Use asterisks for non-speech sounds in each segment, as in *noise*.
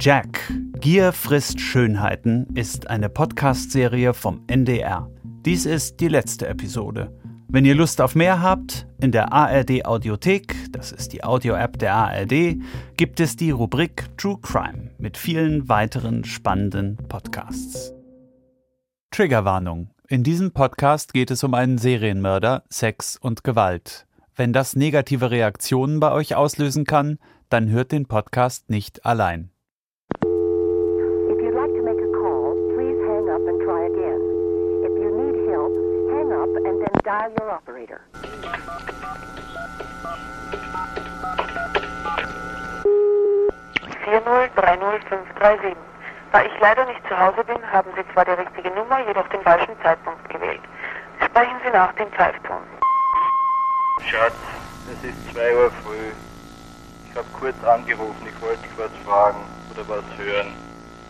Jack, Gier frisst Schönheiten ist eine Podcast-Serie vom NDR. Dies ist die letzte Episode. Wenn ihr Lust auf mehr habt, in der ARD Audiothek, das ist die Audio-App der ARD, gibt es die Rubrik True Crime mit vielen weiteren spannenden Podcasts. Triggerwarnung. In diesem Podcast geht es um einen Serienmörder, Sex und Gewalt. Wenn das negative Reaktionen bei euch auslösen kann, dann hört den Podcast nicht allein. Dial your operator. Da ich leider nicht zu Hause bin, haben Sie zwar die richtige Nummer, jedoch den falschen Zeitpunkt gewählt. Sprechen Sie nach dem Pfeifton. Schatz, es ist 2 Uhr früh. Ich habe kurz angerufen, ich wollte dich was fragen oder was hören.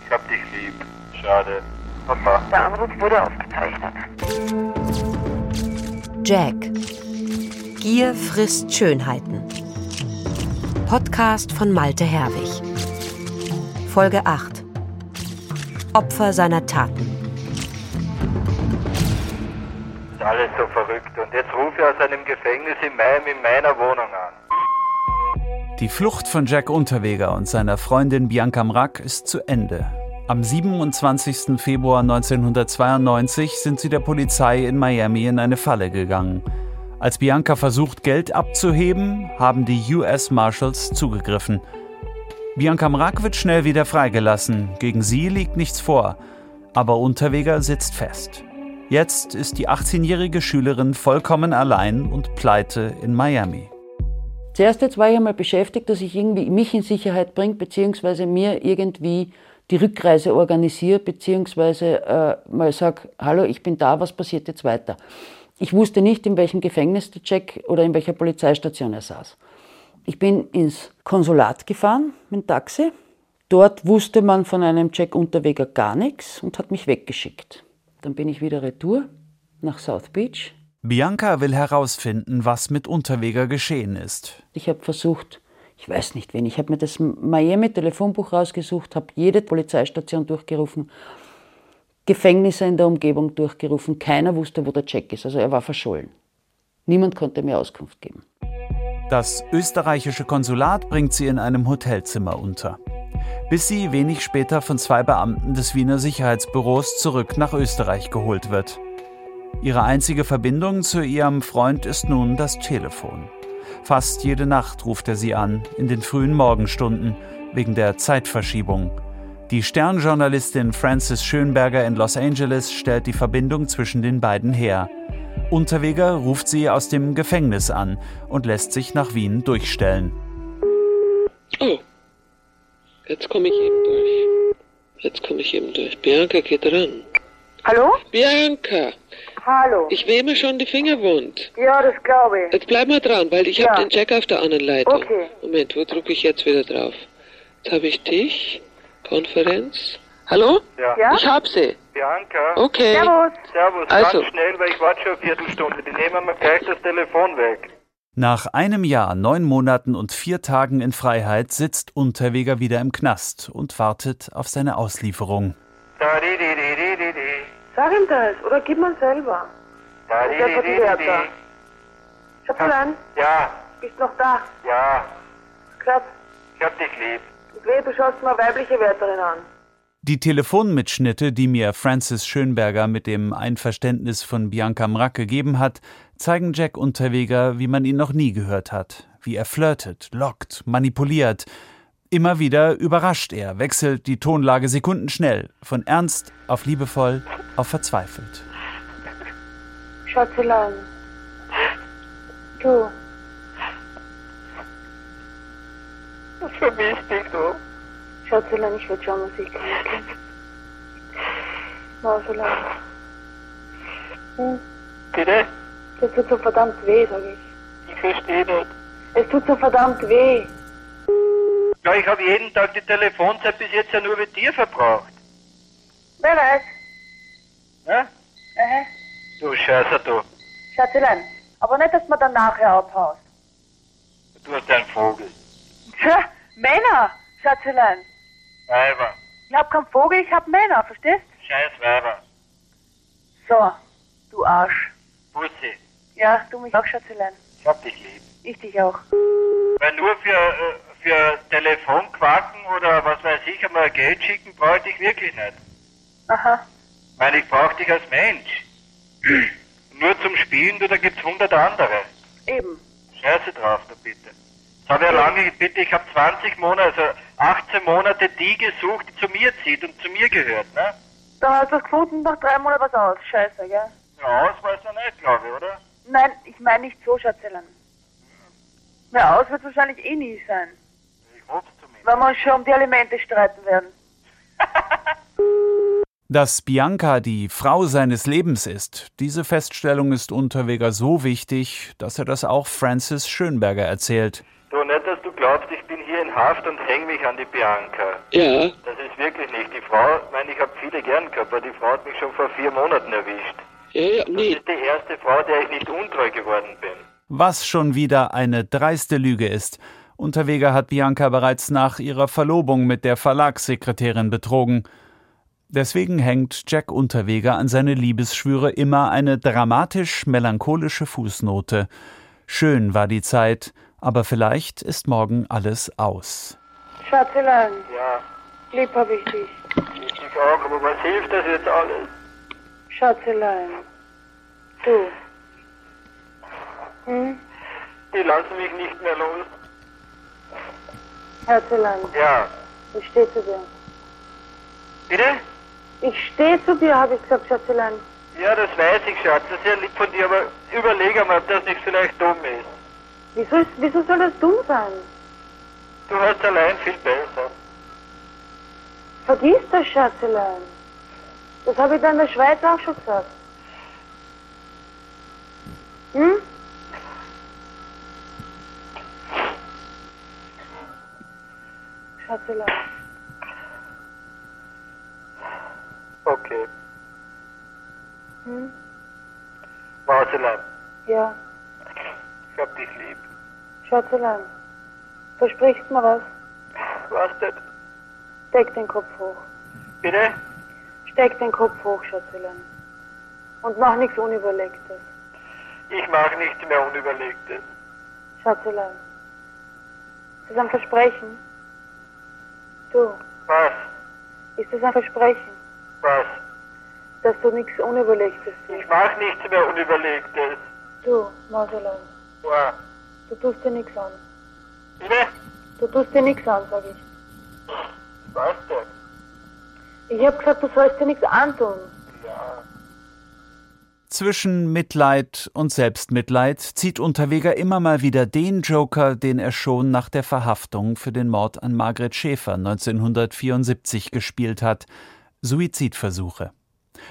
Ich hab dich lieb. Schade. Papa. Der Anruf wurde aufgezeichnet. Jack. Gier frisst Schönheiten. Podcast von Malte Herwig. Folge 8. Opfer seiner Taten. Ist alles so verrückt. Und jetzt rufe ich aus einem Gefängnis in Miami in meiner Wohnung an. Die Flucht von Jack Unterweger und seiner Freundin Bianca Mrack ist zu Ende. Am 27. Februar 1992 sind sie der Polizei in Miami in eine Falle gegangen. Als Bianca versucht, Geld abzuheben, haben die US Marshals zugegriffen. Bianca Mrack wird schnell wieder freigelassen. Gegen sie liegt nichts vor. Aber Unterweger sitzt fest. Jetzt ist die 18-jährige Schülerin vollkommen allein und pleite in Miami. Zuerst jetzt war ich einmal beschäftigt, dass ich irgendwie mich in Sicherheit bringe, beziehungsweise mir irgendwie die Rückreise organisiere, beziehungsweise äh, mal sage, hallo, ich bin da, was passiert jetzt weiter? Ich wusste nicht, in welchem Gefängnis der Jack oder in welcher Polizeistation er saß. Ich bin ins Konsulat gefahren mit dem Taxi. Dort wusste man von einem Jack Unterweger gar nichts und hat mich weggeschickt. Dann bin ich wieder retour nach South Beach. Bianca will herausfinden, was mit Unterweger geschehen ist. Ich habe versucht, ich weiß nicht wen, ich habe mir das Miami-Telefonbuch rausgesucht, habe jede Polizeistation durchgerufen, Gefängnisse in der Umgebung durchgerufen. Keiner wusste, wo der Jack ist. Also er war verschollen. Niemand konnte mir Auskunft geben. Das österreichische Konsulat bringt sie in einem Hotelzimmer unter. Bis sie wenig später von zwei Beamten des Wiener Sicherheitsbüros zurück nach Österreich geholt wird. Ihre einzige Verbindung zu ihrem Freund ist nun das Telefon. Fast jede Nacht ruft er sie an, in den frühen Morgenstunden, wegen der Zeitverschiebung. Die Sternjournalistin Frances Schönberger in Los Angeles stellt die Verbindung zwischen den beiden her. Unterweger ruft sie aus dem Gefängnis an und lässt sich nach Wien durchstellen. Oh, jetzt komme ich eben durch. Jetzt komme ich eben durch. Bianca geht ran. Hallo? Bianca, Hallo. ich wehme schon die Finger wund. Ja, das glaube ich. Jetzt bleib mal dran, weil ich Ja. habe den Jack auf der anderen Leitung. Okay. Moment, wo drücke ich jetzt wieder drauf? Jetzt habe ich dich. Konferenz. Hallo? Ja. Ja? Ich hab sie. Bianca. Okay. Servus. Servus, Also. ganz schnell, weil ich warte schon eine Viertelstunde. Die nehmen mir gleich das Telefon weg. Nach einem Jahr, neun Monaten und vier Tagen in Freiheit sitzt Unterweger wieder im Knast und wartet auf seine Auslieferung. Da, di, di, di, di, di, di. Sag ihm das oder gib mir selber. Di, die di, Wörter. di. Schatzlein, Ja, bist noch da? ja, Schatz, ich hab dich lieb. ich will, du schaust mal weibliche Wärterin an. Die Telefonmitschnitte, die mir Francis Schönberger mit dem Einverständnis von Bianca Mrack gegeben hat, zeigen Jack Unterweger, wie man ihn noch nie gehört hat. Wie er flirtet, lockt, manipuliert. Immer wieder überrascht er, wechselt die Tonlage sekundenschnell, von ernst auf liebevoll auf verzweifelt. Schatzelein. Du, Vermisst dich du. Schatzelein, ich würde schon Musik hören. Mauselein. Hm, Bitte? das tut so verdammt weh, sag ich. Ich verstehe nicht. Es tut so verdammt weh. Ja, ich habe jeden Tag die Telefonzeit bis jetzt ja nur mit dir verbraucht. Wer weiß? Ja? Aha. Du Scheiße, du. Schatzelein, aber nicht, dass man dann nachher abhaust. Du hast einen Vogel. Tja, Männer, Schatzelein. Weiber. Ich hab keinen Vogel, ich hab Männer, verstehst? Scheiß Weiber. So, du Arsch. Bussi. Ja, du mich auch, Schatzelein. Ich hab dich lieb. Ich dich auch. Weil nur für, äh, für Telefonquaken oder was weiß ich einmal Geld schicken brauche ich wirklich nicht. Aha. Meine, ich brauche dich als Mensch. *clears throat* nur zum Spielen, du, da gibt's hundert andere. Eben. Scheiße drauf, da bitte. Das habe ich ja lange, bitte, ich habe 20 Monate, also 18 Monate die gesucht, die zu mir zieht und zu mir gehört, ne? Da hast du gefunden, nach drei Monaten was aus. Scheiße, gell? Ja, aus weiß man nicht, glaube ich, oder? Nein, ich meine nicht so, Schatzelein. Na, aus wird wahrscheinlich eh nie sein. Zumindest. Wenn wir uns schon um die Alimente streiten werden. *laughs* Dass Bianca die Frau seines Lebens ist, diese Feststellung ist Unterweger so wichtig, dass er das auch Francis Schönberger erzählt. Du, nicht, dass du glaubst, ich bin hier in Haft und häng mich an die Bianca. Ja, Das ist wirklich nicht. Die Frau, ich meine, ich habe viele gern gehabt, aber die Frau hat mich schon vor vier Monaten erwischt. ja, ja, Das nee. ist die erste Frau, der ich nicht untreu geworden bin. Was schon wieder eine dreiste Lüge ist. Unterweger hat Bianca bereits nach ihrer Verlobung mit der Verlagssekretärin betrogen. Deswegen hängt Jack Unterweger an seine Liebesschwüre immer eine dramatisch-melancholische Fußnote. Schön war die Zeit, aber vielleicht ist morgen alles aus. Schatzelein, Ja, lieb hab ich dich. ich dich auch, aber was hilft das jetzt alles? Schatzelein. Du. Hm? Die lassen mich nicht mehr los. Herzelein, Ja. ich steh zu dir. Bitte? Ich steh zu dir, habe ich gesagt, Schatzelein. Ja, das weiß ich, Schatz. Das ist ja lieb von dir, aber überleg einmal, ob das nicht vielleicht dumm ist. Wieso, ist, wieso soll das dumm sein? Du hast allein viel besser. Vergiss das, Schatzelein. Das habe ich da in der Schweiz auch schon gesagt. Hm? Schatzelein. Okay. Hm? Mauselein, Ja, ich hab dich lieb. Schatzelein. Versprichst mir was? Was denn? Steck den Kopf hoch. Bitte? Steck den Kopf hoch, Schatzelein. Und mach nichts Unüberlegtes. Ich mach nichts mehr Unüberlegtes. Schatzelein. Ist das ein Versprechen? Du, Was? ist das ein Versprechen, Was? dass du nichts Unüberlegtes tust? Ich mach nichts mehr Unüberlegtes. Du, Mauselein, Ja. du tust dir nichts an. Bitte? Du tust dir nichts an, sag ich. Was denn? Ich hab gesagt, du sollst dir nichts antun. Ja. Zwischen Mitleid und Selbstmitleid zieht Unterweger immer mal wieder den Joker, den er schon nach der Verhaftung für den Mord an Margret Schäfer 1974 gespielt hat: Suizidversuche.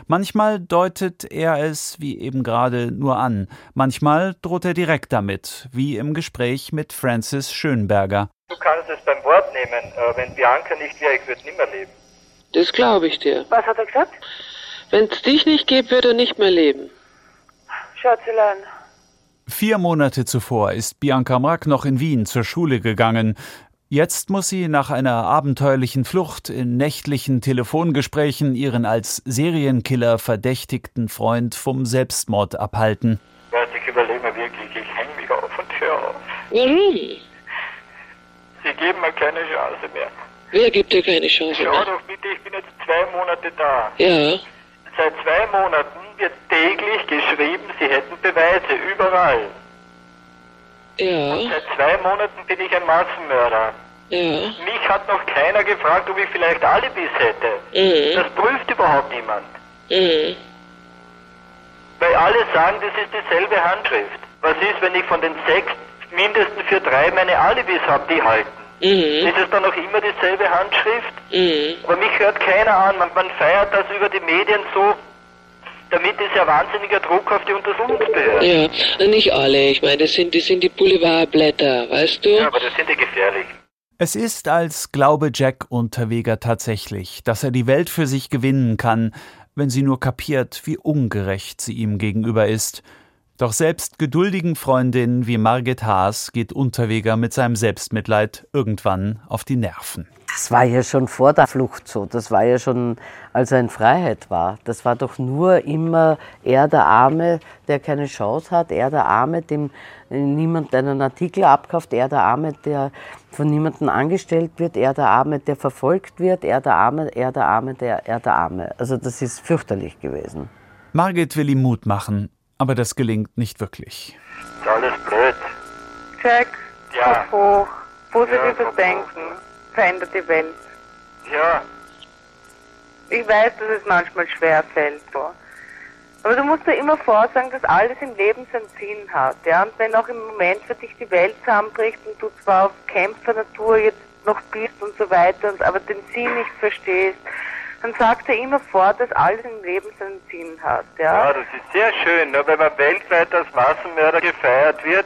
Manchmal deutet er es, wie eben gerade, nur an, manchmal droht er direkt damit, wie im Gespräch mit Francis Schönberger. Du kannst es beim Wort nehmen. Äh, wenn Bianca nicht wäre, ich würde nimmer leben. Das glaube ich dir. Was hat er gesagt? Wenn es dich nicht gäbe, würde er nicht mehr leben. Schatzelein, Vier Monate zuvor ist Bianca Mrack noch in Wien zur Schule gegangen. Jetzt muss sie nach einer abenteuerlichen Flucht in nächtlichen Telefongesprächen ihren als Serienkiller verdächtigten Freund vom Selbstmord abhalten. Ich überlege mir wirklich, ich häng mich auf und hör auf. Warum? Sie geben mir keine Chance mehr. Wer gibt dir keine Chance Schau mehr? doch bitte, ich bin jetzt zwei Monate da. Ja, Seit zwei Monaten wird täglich geschrieben, sie hätten Beweise überall. ja, Seit zwei Monaten bin ich ein Massenmörder. ja. Mich hat noch keiner gefragt, ob ich vielleicht Alibis hätte. Mhm. Das prüft überhaupt niemand. Mhm. Weil alle sagen, das ist dieselbe Handschrift. Was ist, wenn ich von den sechs mindestens für drei meine Alibis habe, die halten? Mhm. Ist es dann noch immer dieselbe Handschrift? Mhm. Aber mich hört keiner an. Man, man feiert das über die Medien so. Damit ist ja wahnsinniger Druck auf die Untersuchungsbehörden. Ja, nicht alle. Ich meine, das sind, das sind die Boulevardblätter, weißt du? Ja, aber das sind die gefährlichen. Es ist, als glaube Jack Unterweger tatsächlich, dass er die Welt für sich gewinnen kann, wenn sie nur kapiert, wie ungerecht sie ihm gegenüber ist. Doch selbst geduldigen Freundinnen wie Margit Haas geht Unterweger mit seinem Selbstmitleid irgendwann auf die Nerven. Das war ja schon vor der Flucht so. Das war ja schon, als er in Freiheit war. Das war doch nur immer er der Arme, der keine Chance hat, er der Arme, dem niemand einen Artikel abkauft, er der Arme, der von niemandem angestellt wird, er der Arme, der verfolgt wird, er der Arme, er der Arme, der, er der Arme. Also das ist fürchterlich gewesen. Margit will ihm Mut machen, aber das gelingt nicht wirklich. Ist alles blöd. Jack, Ja. Kopf hoch, positives Ja, Denken, verändert die Welt. Ja, Ich weiß, dass es manchmal schwer fällt, so. aber du musst dir immer vorsagen, dass alles im Leben seinen Sinn hat. Ja? Und wenn auch im Moment für dich die Welt zusammenbricht und du zwar auf Kämpfernatur jetzt noch bist und so weiter, und, aber den Sinn nicht verstehst, dann sag dir immer vor, dass alles im Leben seinen Sinn hat. Ja? ja, das ist sehr schön, nur wenn man weltweit als Massenmörder gefeiert wird.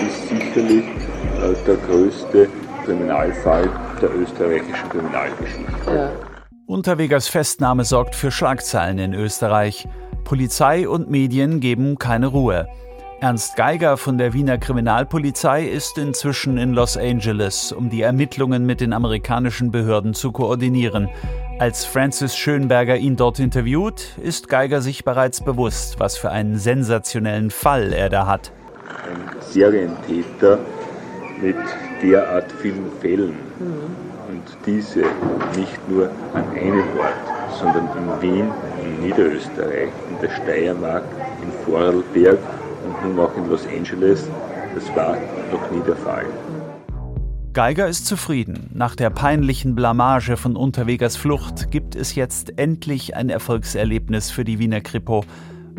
ist sicherlich der größte Kriminalfall der österreichischen Kriminalgeschichte. Unterwegers Festnahme sorgt für Schlagzeilen in Österreich. Polizei und Medien geben keine Ruhe. Ernst Geiger von der Wiener Kriminalpolizei ist inzwischen in Los Angeles, um die Ermittlungen mit den amerikanischen Behörden zu koordinieren. Als Francis Schönberger ihn dort interviewt, ist Geiger sich bereits bewusst, was für einen sensationellen Fall er da hat. Ein Serientäter mit derart vielen Fällen und diese nicht nur an einem Ort, sondern in Wien, in Niederösterreich, in der Steiermark, in Vorarlberg und nun auch in Los Angeles, das war noch nie der Fall. Geiger ist zufrieden. Nach der peinlichen Blamage von Unterwegers Flucht gibt es jetzt endlich ein Erfolgserlebnis für die Wiener Kripo.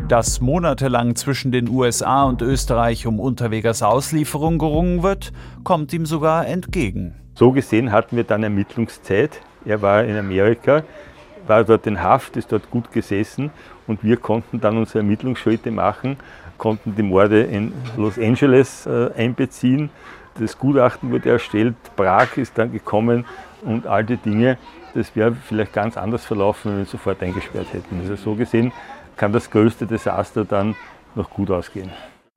Dass monatelang zwischen den USA und Österreich um Unterwegers Auslieferung gerungen wird, kommt ihm sogar entgegen. So gesehen hatten wir dann Ermittlungszeit. Er war in Amerika, war dort in Haft, ist dort gut gesessen und wir konnten dann unsere Ermittlungsschritte machen, konnten die Morde in Los Angeles äh, einbeziehen. Das Gutachten wurde erstellt, Prag ist dann gekommen und all die Dinge, das wäre vielleicht ganz anders verlaufen, wenn wir sofort eingesperrt hätten. Also so gesehen kann das größte Desaster dann noch gut ausgehen.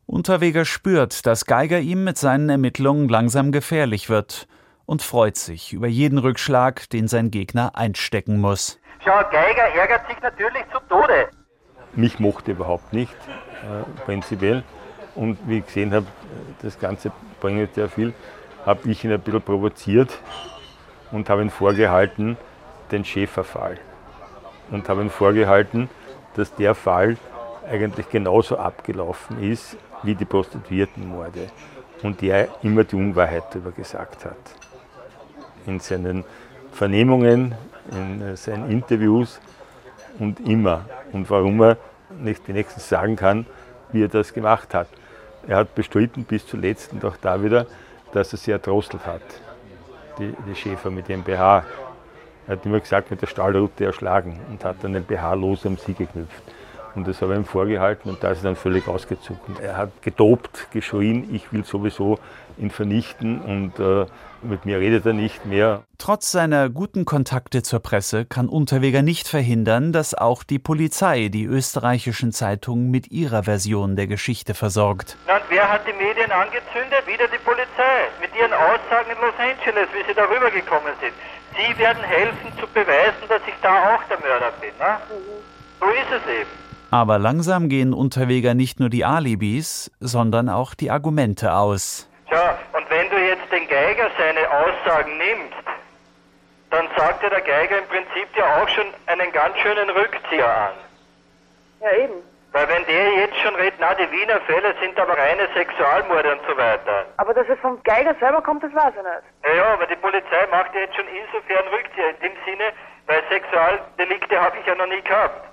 Unterweger spürt, dass Geiger ihm mit seinen Ermittlungen langsam gefährlich wird und freut sich über jeden Rückschlag, den sein Gegner einstecken muss. Schau, Geiger ärgert sich natürlich zu Tode. Mich mochte überhaupt nicht, prinzipiell. Und wie ich gesehen habe, das Ganze bringt sehr viel, habe ich ihn ein bisschen provoziert und habe ihn vorgehalten, den Schäferfall. Und habe ihn vorgehalten, dass der Fall eigentlich genauso abgelaufen ist wie die Prostituiertenmorde. Und der immer die Unwahrheit darüber gesagt hat. In seinen Vernehmungen, in seinen Interviews und immer. Und warum er nicht wenigstens sagen kann, wie er das gemacht hat. Er hat bestritten bis zuletzt und auch da wieder, dass er sie erdrosselt hat, die, die Schäfer mit ihrem BH. Er hat immer gesagt, mit der Stahlrute erschlagen und hat dann den BH los am Sie geknüpft. Und das habe ich ihm vorgehalten und da ist er dann völlig ausgezuckt. Er hat getobt, geschrien, ich will sowieso ihn vernichten und äh, mit mir redet er nicht mehr. Trotz seiner guten Kontakte zur Presse kann Unterweger nicht verhindern, dass auch die Polizei die österreichischen Zeitungen mit ihrer Version der Geschichte versorgt. Na, und wer hat die Medien angezündet? Wieder die Polizei. Mit ihren Aussagen in Los Angeles, wie sie darüber gekommen sind. Sie werden helfen zu beweisen, dass ich da auch der Mörder bin. Ne? So ist es eben. Aber langsam gehen Unterweger nicht nur die Alibis, sondern auch die Argumente aus. Tja, und wenn du jetzt den Geiger seine Aussagen nimmst, dann sagt ja der Geiger im Prinzip ja auch schon einen ganz schönen Rückzieher an. Ja, eben. Weil wenn der jetzt schon redet, na, die Wiener Fälle sind aber reine Sexualmorde und so weiter. Aber dass es vom Geiger selber kommt, das weiß ich nicht. Ja, ja, aber die Polizei macht ja jetzt schon insofern Rückzieher, in dem Sinne, weil Sexualdelikte habe ich ja noch nie gehabt.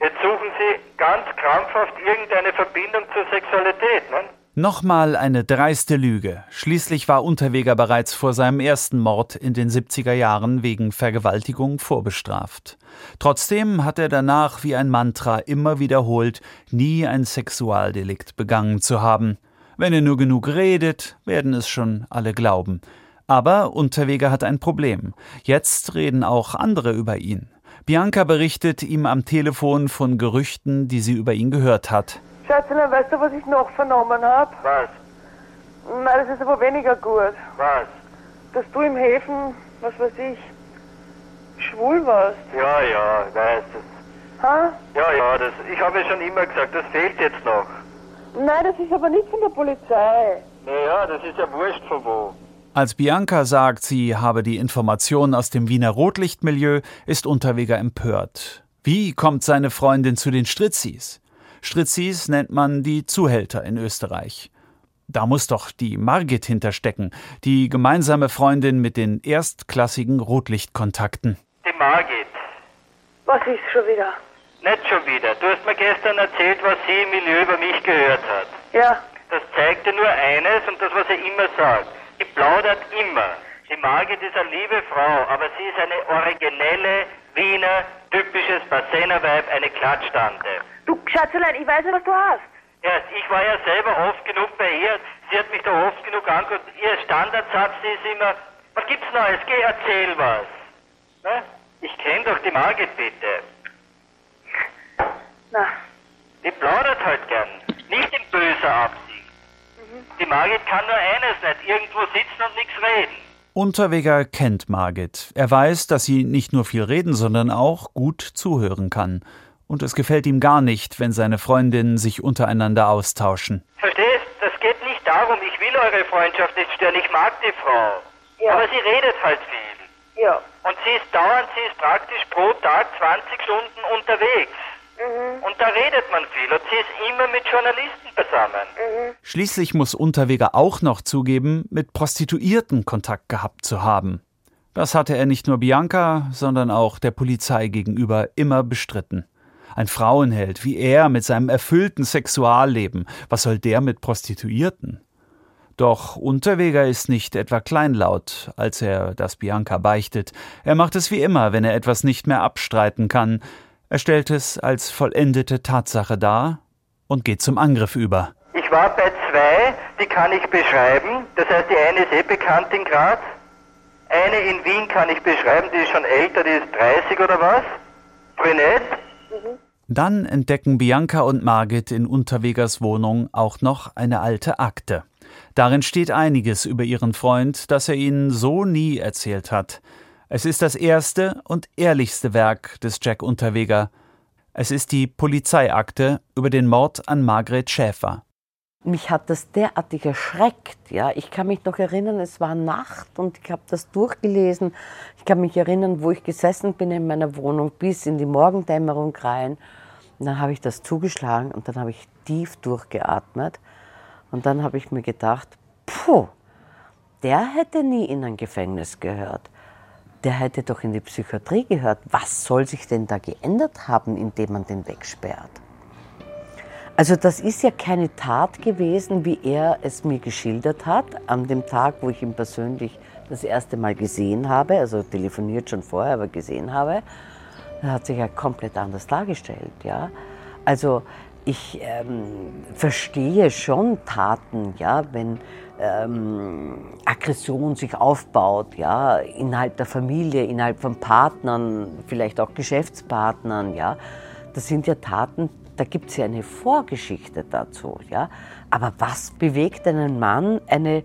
Jetzt suchen sie ganz krampfhaft irgendeine Verbindung zur Sexualität, ne? Nochmal eine dreiste Lüge. Schließlich war Unterweger bereits vor seinem ersten Mord in den 70er Jahren wegen Vergewaltigung vorbestraft. Trotzdem hat er danach wie ein Mantra immer wiederholt, nie ein Sexualdelikt begangen zu haben. Wenn er nur genug redet, werden es schon alle glauben. Aber Unterweger hat ein Problem. Jetzt reden auch andere über ihn. Bianca berichtet ihm am Telefon von Gerüchten, die sie über ihn gehört hat. Schätzelein, weißt du, was ich noch vernommen habe? Was? Nein, das ist aber weniger gut. Was? dass du im Häfen, was weiß ich, schwul warst. Ja, ja, ich weiß das. Ha? Ja, ja, das, ich habe ja schon immer gesagt, das fehlt jetzt noch. Nein, das ist aber nicht von der Polizei. Naja, das ist ja wurscht von wo. Als Bianca sagt, sie habe die Informationen aus dem Wiener Rotlichtmilieu, ist Unterweger empört. Wie kommt seine Freundin zu den Stritzis? Stritzis nennt man die Zuhälter in Österreich. Da muss doch die Margit hinterstecken, die gemeinsame Freundin mit den erstklassigen Rotlichtkontakten. Die Margit. Was ist schon wieder? Nicht schon wieder. Du hast mir gestern erzählt, was sie im Milieu über mich gehört hat. Ja. Das zeigte nur eines und das, was er immer sagt. Die plaudert immer. Die Margit ist eine liebe Frau, aber sie ist eine originelle Wiener, typisches Bassenerweib, eine Klatschtante. Du Schatzelein, ich weiß ja, was du hast. Erst, ich war ja selber oft genug bei ihr, sie hat mich da oft genug angeguckt. Ihr Standardsatz ist immer, was gibt's Neues? Geh, erzähl was. Ne? Ich kenne doch die Margit bitte. Na, Die plaudert halt gern. Nicht in böser Absicht. Die Margit kann nur eines nicht, irgendwo sitzen und nichts reden. Unterweger kennt Margit. Er weiß, dass sie nicht nur viel reden, sondern auch gut zuhören kann. Und es gefällt ihm gar nicht, wenn seine Freundinnen sich untereinander austauschen. Verstehst? Das geht nicht darum, ich will eure Freundschaft nicht stören, ich mag die Frau. Ja. Aber sie redet halt viel. ja. Und sie ist dauernd, sie ist praktisch pro Tag 20 Stunden unterwegs. Und da redet man viel und sie ist immer mit Journalisten zusammen. Schließlich muss Unterweger auch noch zugeben, mit Prostituierten Kontakt gehabt zu haben. Das hatte er nicht nur Bianca, sondern auch der Polizei gegenüber immer bestritten. Ein Frauenheld wie er mit seinem erfüllten Sexualleben, was soll der mit Prostituierten? Doch Unterweger ist nicht etwa kleinlaut, als er das Bianca beichtet. Er macht es wie immer, wenn er etwas nicht mehr abstreiten kann. Er stellt es als vollendete Tatsache dar und geht zum Angriff über. Ich war bei zwei, die kann ich beschreiben. Das heißt, die eine ist eh bekannt in Graz. Eine in Wien kann ich beschreiben, die ist schon älter, die ist 30 oder was. Brünett. Dann entdecken Bianca und Margit in Unterwegers Wohnung auch noch eine alte Akte. Darin steht einiges über ihren Freund, das er ihnen so nie erzählt hat. Es ist das erste und ehrlichste Werk des Jack Unterweger. Es ist die Polizeiakte über den Mord an Margret Schäfer. Mich hat das derartig erschreckt. Ja. Ich kann mich noch erinnern, es war Nacht und ich habe das durchgelesen. Ich kann mich erinnern, wo ich gesessen bin in meiner Wohnung bis in die Morgendämmerung rein. Und dann habe ich das zugeschlagen und dann habe ich tief durchgeatmet. Und dann habe ich mir gedacht, puh, der hätte nie in ein Gefängnis gehört. Der hätte doch in die Psychiatrie gehört. Was soll sich denn da geändert haben, indem man den wegsperrt? Also das ist ja keine Tat gewesen, wie er es mir geschildert hat, an dem Tag, wo ich ihn persönlich das erste Mal gesehen habe, also telefoniert schon vorher, aber gesehen habe. Er hat sich ja komplett anders dargestellt. Ja? Also ich ähm, verstehe schon Taten, ja, wenn ähm, Aggression sich aufbaut, ja, innerhalb der Familie, innerhalb von Partnern, vielleicht auch Geschäftspartnern, ja. Das sind ja Taten, da gibt es ja eine Vorgeschichte dazu, ja. Aber was bewegt einen Mann, eine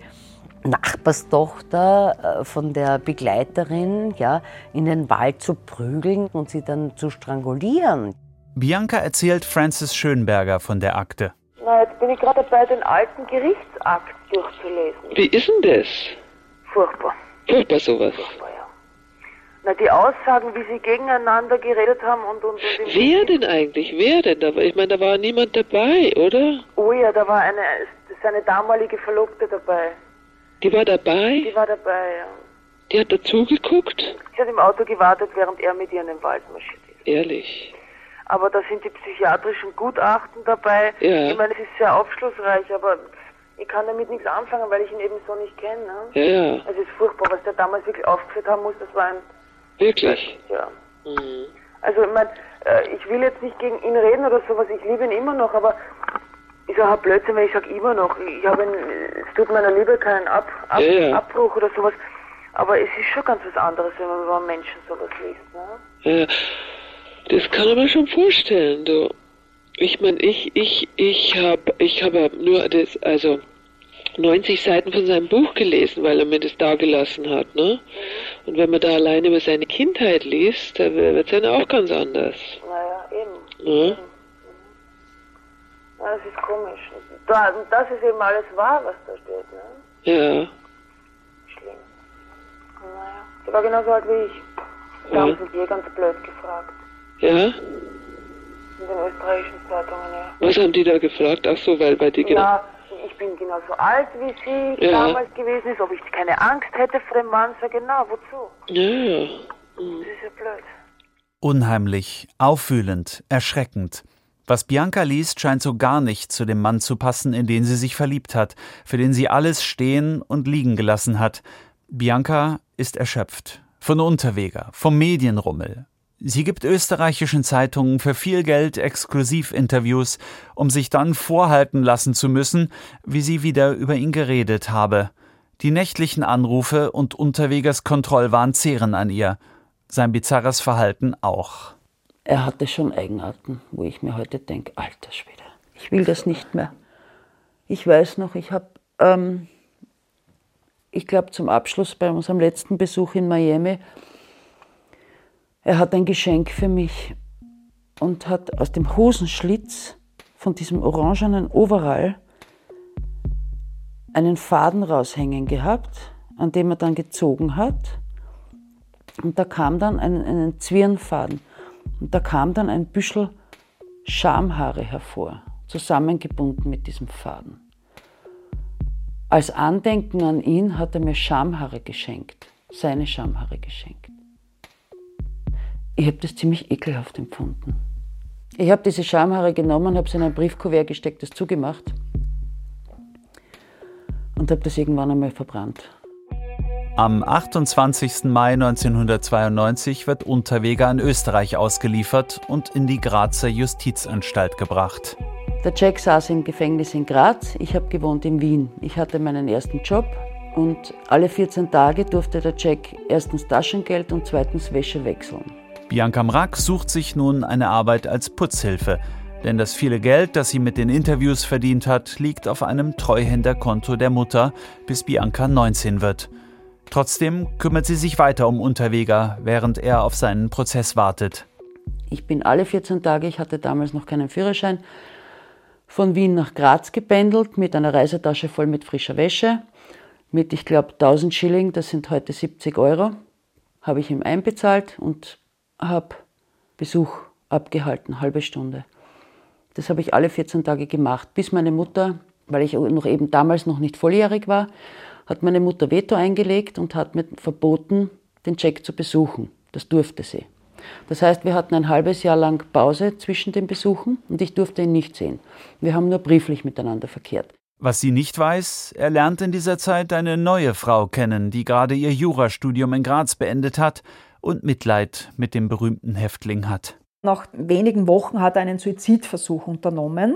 Nachbarstochter äh, von der Begleiterin, ja, in den Wald zu prügeln und sie dann zu strangulieren? Bianca erzählt Francis Schönberger von der Akte. Na, jetzt bin ich gerade dabei, den alten Gerichtsakt durchzulesen. Wie ist denn das? Furchtbar. Furchtbar sowas. Furchtbar, ja. Na, die Aussagen, wie sie gegeneinander geredet haben und und und. Wer denn eigentlich? Wer denn? Da war, ich meine, da war niemand dabei, oder? Oh ja, da war eine, seine damalige Verlobte dabei. Die war dabei? Die war dabei, ja. Die hat dazugeguckt? Sie hat im Auto gewartet, während er mit ihr in den Wald marschiert ist. Ehrlich. Aber da sind die psychiatrischen Gutachten dabei. Ja. Ich meine, es ist sehr aufschlussreich, aber ich kann damit nichts anfangen, weil ich ihn eben so nicht kenne. Ne? Ja, ja. Es ist furchtbar, was der damals wirklich aufgeführt haben muss, das war ein, Wirklich. ja. Mhm. Also, ich meine, äh, ich will jetzt nicht gegen ihn reden oder sowas, ich liebe ihn immer noch, aber ist auch ein Blödsinn, wenn ich sage immer noch. Ich habe ihn, es tut meiner Liebe keinen Ab, Ab, Ja, ja. Abbruch oder sowas. Aber es ist schon ganz was anderes, wenn man über einen Menschen sowas liest. Ne? Ja, das kann man mir schon vorstellen, du. Ich meine, ich, ich, ich habe, ich habe nur das, also, 90 Seiten von seinem Buch gelesen, weil er mir das dagelassen hat. Ne? Und wenn man da allein über seine Kindheit liest, da wird es dann auch ganz anders. Naja, eben. Ne? Ja, das ist komisch. Da, das ist eben alles wahr, was da steht, ne? Ja. Schlimm. Naja. Die war genauso alt wie ich. Da Ja. haben sie die ganz blöd gefragt. Ja? In den österreichischen Zeitungen, ja. Was haben die da gefragt? Ach so, weil bei dir genau. Ja, ich bin genauso alt wie sie Ja. damals gewesen ist, ob ich keine Angst hätte vor dem Mann. Sag genau, wozu? Ja, ja. Das ist ja blöd. Unheimlich, aufwühlend, erschreckend. Was Bianca liest, scheint so gar nicht zu dem Mann zu passen, in den sie sich verliebt hat, für den sie alles stehen und liegen gelassen hat. Bianca ist erschöpft. Von Unterweger, vom Medienrummel. Sie gibt österreichischen Zeitungen für viel Geld Exklusivinterviews, um sich dann vorhalten lassen zu müssen, wie sie wieder über ihn geredet habe. Die nächtlichen Anrufe und Unterwegers Kontrollwahn zehren an ihr. Sein bizarres Verhalten auch. Er hatte schon Eigenarten, wo ich mir heute denke, alter Schwede, ich will das nicht mehr. Ich weiß noch, ich habe, ähm, ich glaube zum Abschluss bei unserem letzten Besuch in Miami, er hat ein Geschenk für mich und hat aus dem Hosenschlitz von diesem orangenen Overall einen Faden raushängen gehabt, an dem er dann gezogen hat. Und da kam dann ein, einen Zwirnfaden. Und da kam dann ein Büschel Schamhaare hervor, zusammengebunden mit diesem Faden. Als Andenken an ihn hat er mir Schamhaare geschenkt, seine Schamhaare geschenkt. Ich habe das ziemlich ekelhaft empfunden. Ich habe diese Schamhaare genommen, habe sie in ein Briefkuvert gesteckt, das zugemacht und habe das irgendwann einmal verbrannt. Am 28. Mai 1992 wird Unterweger an Österreich ausgeliefert und in die Grazer Justizanstalt gebracht. Der Jack saß im Gefängnis in Graz, ich habe gewohnt in Wien. Ich hatte meinen ersten Job und alle 14 Tage durfte der Jack erstens Taschengeld und zweitens Wäsche wechseln. Bianca Mrack sucht sich nun eine Arbeit als Putzhilfe, denn das viele Geld, das sie mit den Interviews verdient hat, liegt auf einem Treuhänderkonto der Mutter, bis Bianca 19 wird. Trotzdem kümmert sie sich weiter um Unterweger, während er auf seinen Prozess wartet. Ich bin alle 14 Tage, ich hatte damals noch keinen Führerschein, von Wien nach Graz gependelt mit einer Reisetasche voll mit frischer Wäsche, mit, ich glaube, 1000 Schilling, das sind heute 70 Euro, habe ich ihm einbezahlt und habe Besuch abgehalten, halbe Stunde. Das habe ich alle 14 Tage gemacht, bis meine Mutter, weil ich noch eben damals noch nicht volljährig war, hat meine Mutter Veto eingelegt und hat mir verboten, den Jack zu besuchen. Das durfte sie. Das heißt, wir hatten ein halbes Jahr lang Pause zwischen den Besuchen und ich durfte ihn nicht sehen. Wir haben nur brieflich miteinander verkehrt. Was sie nicht weiß, er lernt in dieser Zeit eine neue Frau kennen, die gerade ihr Jurastudium in Graz beendet hat und Mitleid mit dem berühmten Häftling hat. Nach wenigen Wochen hat er einen Suizidversuch unternommen.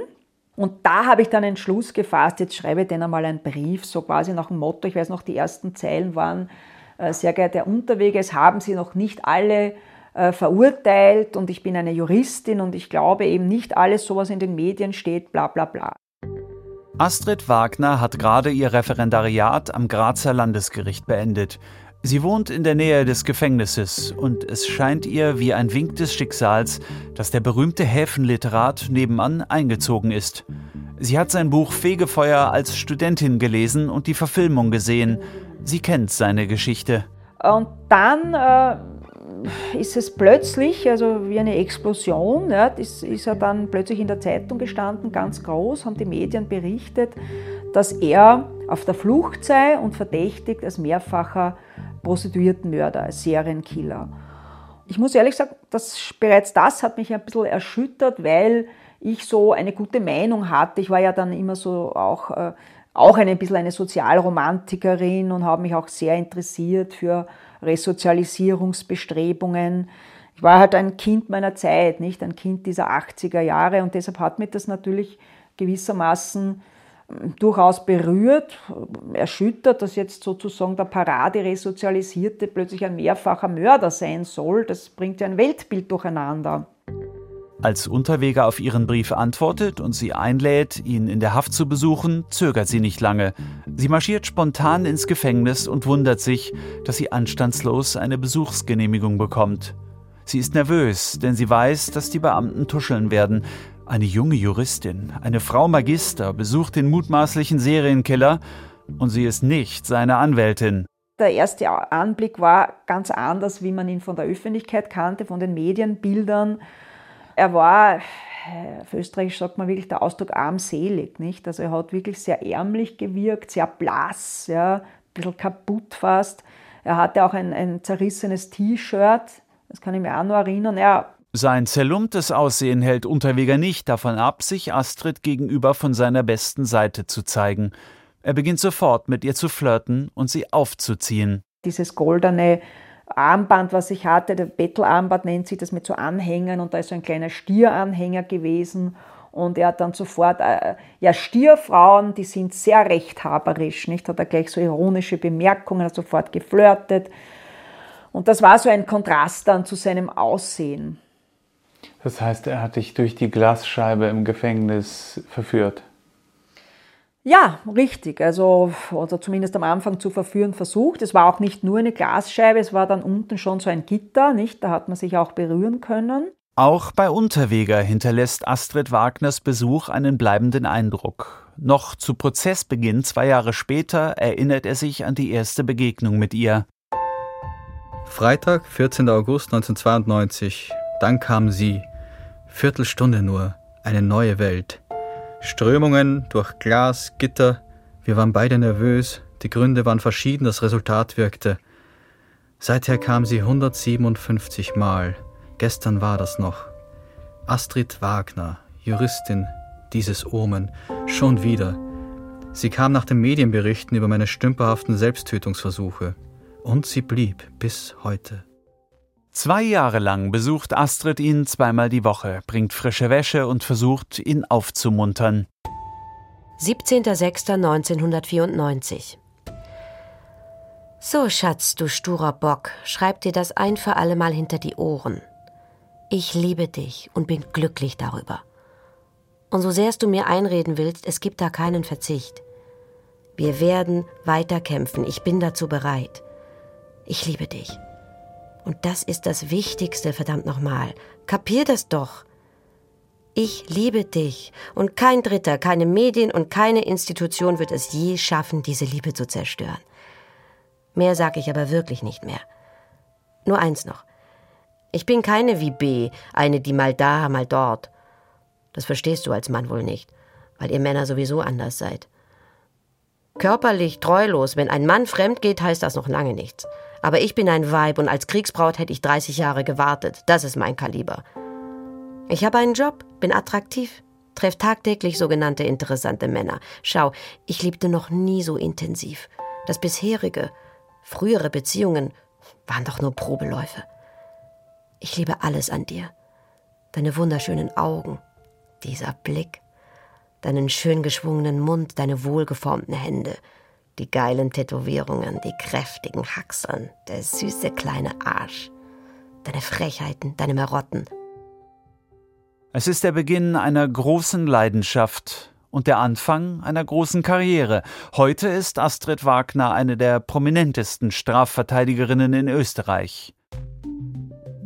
Und da habe ich dann einen Schluss gefasst, jetzt schreibe ich denen einmal einen Brief, so quasi nach dem Motto, ich weiß noch, die ersten Zeilen waren, äh, sehr geehrter Herr Unterweger, es haben Sie noch nicht alle äh, verurteilt und ich bin eine Juristin und ich glaube eben nicht alles, so was in den Medien steht, bla bla bla. Astrid Wagner hat gerade ihr Referendariat am Grazer Landesgericht beendet. Sie wohnt in der Nähe des Gefängnisses und es scheint ihr wie ein Wink des Schicksals, dass der berühmte Häfenliterat nebenan eingezogen ist. Sie hat sein Buch Fegefeuer als Studentin gelesen und die Verfilmung gesehen. Sie kennt seine Geschichte. Und dann äh, ist es plötzlich, also wie eine Explosion, ja, ist, ist er dann plötzlich in der Zeitung gestanden, ganz groß, haben die Medien berichtet, dass er auf der Flucht sei und verdächtigt als mehrfacher Prostituiertenmörder, als Serienkiller. Ich muss ehrlich sagen, dass bereits das hat mich ein bisschen erschüttert, weil ich so eine gute Meinung hatte. Ich war ja dann immer so auch, äh, auch ein bisschen eine Sozialromantikerin und habe mich auch sehr interessiert für Resozialisierungsbestrebungen. Ich war halt ein Kind meiner Zeit, nicht ein Kind dieser 80er Jahre und deshalb hat mich das natürlich gewissermaßen durchaus berührt, erschüttert, dass jetzt sozusagen der Parade-Resozialisierte plötzlich ein mehrfacher Mörder sein soll. Das bringt ja ein Weltbild durcheinander. Als Unterweger auf ihren Brief antwortet und sie einlädt, ihn in der Haft zu besuchen, zögert sie nicht lange. Sie marschiert spontan ins Gefängnis und wundert sich, dass sie anstandslos eine Besuchsgenehmigung bekommt. Sie ist nervös, denn sie weiß, dass die Beamten tuscheln werden. Eine junge Juristin, eine Frau Magister, besucht den mutmaßlichen Serienkiller und sie ist nicht seine Anwältin. Der erste Anblick war ganz anders, wie man ihn von der Öffentlichkeit kannte, von den Medienbildern. Er war, auf Österreich sagt man wirklich der Ausdruck armselig, nicht? Also er hat wirklich sehr ärmlich gewirkt, sehr blass, ja, ein bisschen kaputt fast. Er hatte auch ein, ein zerrissenes T-Shirt, das kann ich mir auch noch erinnern. Er sein zerlumptes Aussehen hält Unterweger nicht davon ab, sich Astrid gegenüber von seiner besten Seite zu zeigen. Er beginnt sofort mit ihr zu flirten und sie aufzuziehen. Dieses goldene Armband, was ich hatte, der Bettelarmband nennt sich das mit so Anhängern und da ist so ein kleiner Stieranhänger gewesen. Und er hat dann sofort, äh, ja, Stierfrauen, die sind sehr rechthaberisch, nicht? Hat er gleich so ironische Bemerkungen, hat sofort geflirtet. Und das war so ein Kontrast dann zu seinem Aussehen. Das heißt, er hat dich durch die Glasscheibe im Gefängnis verführt? Ja, richtig. Also, oder zumindest am Anfang zu verführen versucht. Es war auch nicht nur eine Glasscheibe, es war dann unten schon so ein Gitter, nicht? Da hat man sich auch berühren können. Auch bei Unterweger hinterlässt Astrid Wagners Besuch einen bleibenden Eindruck. Noch zu Prozessbeginn zwei Jahre später erinnert er sich an die erste Begegnung mit ihr. Freitag, 14. August 1992. Dann kam sie. Viertelstunde nur. Eine neue Welt. Strömungen durch Glas, Gitter. Wir waren beide nervös. Die Gründe waren verschieden, das Resultat wirkte. Seither kam sie 157 Mal. Gestern war das noch. Astrid Wagner, Juristin, dieses Omen, schon wieder. Sie kam nach den Medienberichten über meine stümperhaften Selbsttötungsversuche. Und sie blieb bis heute. Zwei Jahre lang besucht Astrid ihn zweimal die Woche, bringt frische Wäsche und versucht, ihn aufzumuntern. 17.06.1994 So, Schatz, du sturer Bock, schreib dir das ein für alle Mal hinter die Ohren. Ich liebe dich und bin glücklich darüber. Und so sehr du mir einreden willst, es gibt da keinen Verzicht. Wir werden weiterkämpfen, ich bin dazu bereit. Ich liebe dich. Und das ist das Wichtigste, verdammt nochmal. Kapier das doch. Ich liebe dich und kein Dritter, keine Medien und keine Institution wird es je schaffen, diese Liebe zu zerstören. Mehr sag ich aber wirklich nicht mehr. Nur eins noch. Ich bin keine wie B, eine, die mal da, mal dort. Das verstehst du als Mann wohl nicht, weil ihr Männer sowieso anders seid. Körperlich treulos, wenn ein Mann fremd geht, heißt das noch lange nichts. Aber ich bin ein Weib und als Kriegsbraut hätte ich 30 Jahre gewartet. Das ist mein Kaliber. Ich habe einen Job, bin attraktiv, treffe tagtäglich sogenannte interessante Männer. Schau, ich liebte noch nie so intensiv. Das bisherige, frühere Beziehungen waren doch nur Probeläufe. Ich liebe alles an dir. Deine wunderschönen Augen, dieser Blick, deinen schön geschwungenen Mund, deine wohlgeformten Hände, die geilen Tätowierungen, die kräftigen Haxeln, der süße kleine Arsch. Deine Frechheiten, deine Marotten. Es ist der Beginn einer großen Leidenschaft und der Anfang einer großen Karriere. Heute ist Astrid Wagner eine der prominentesten Strafverteidigerinnen in Österreich.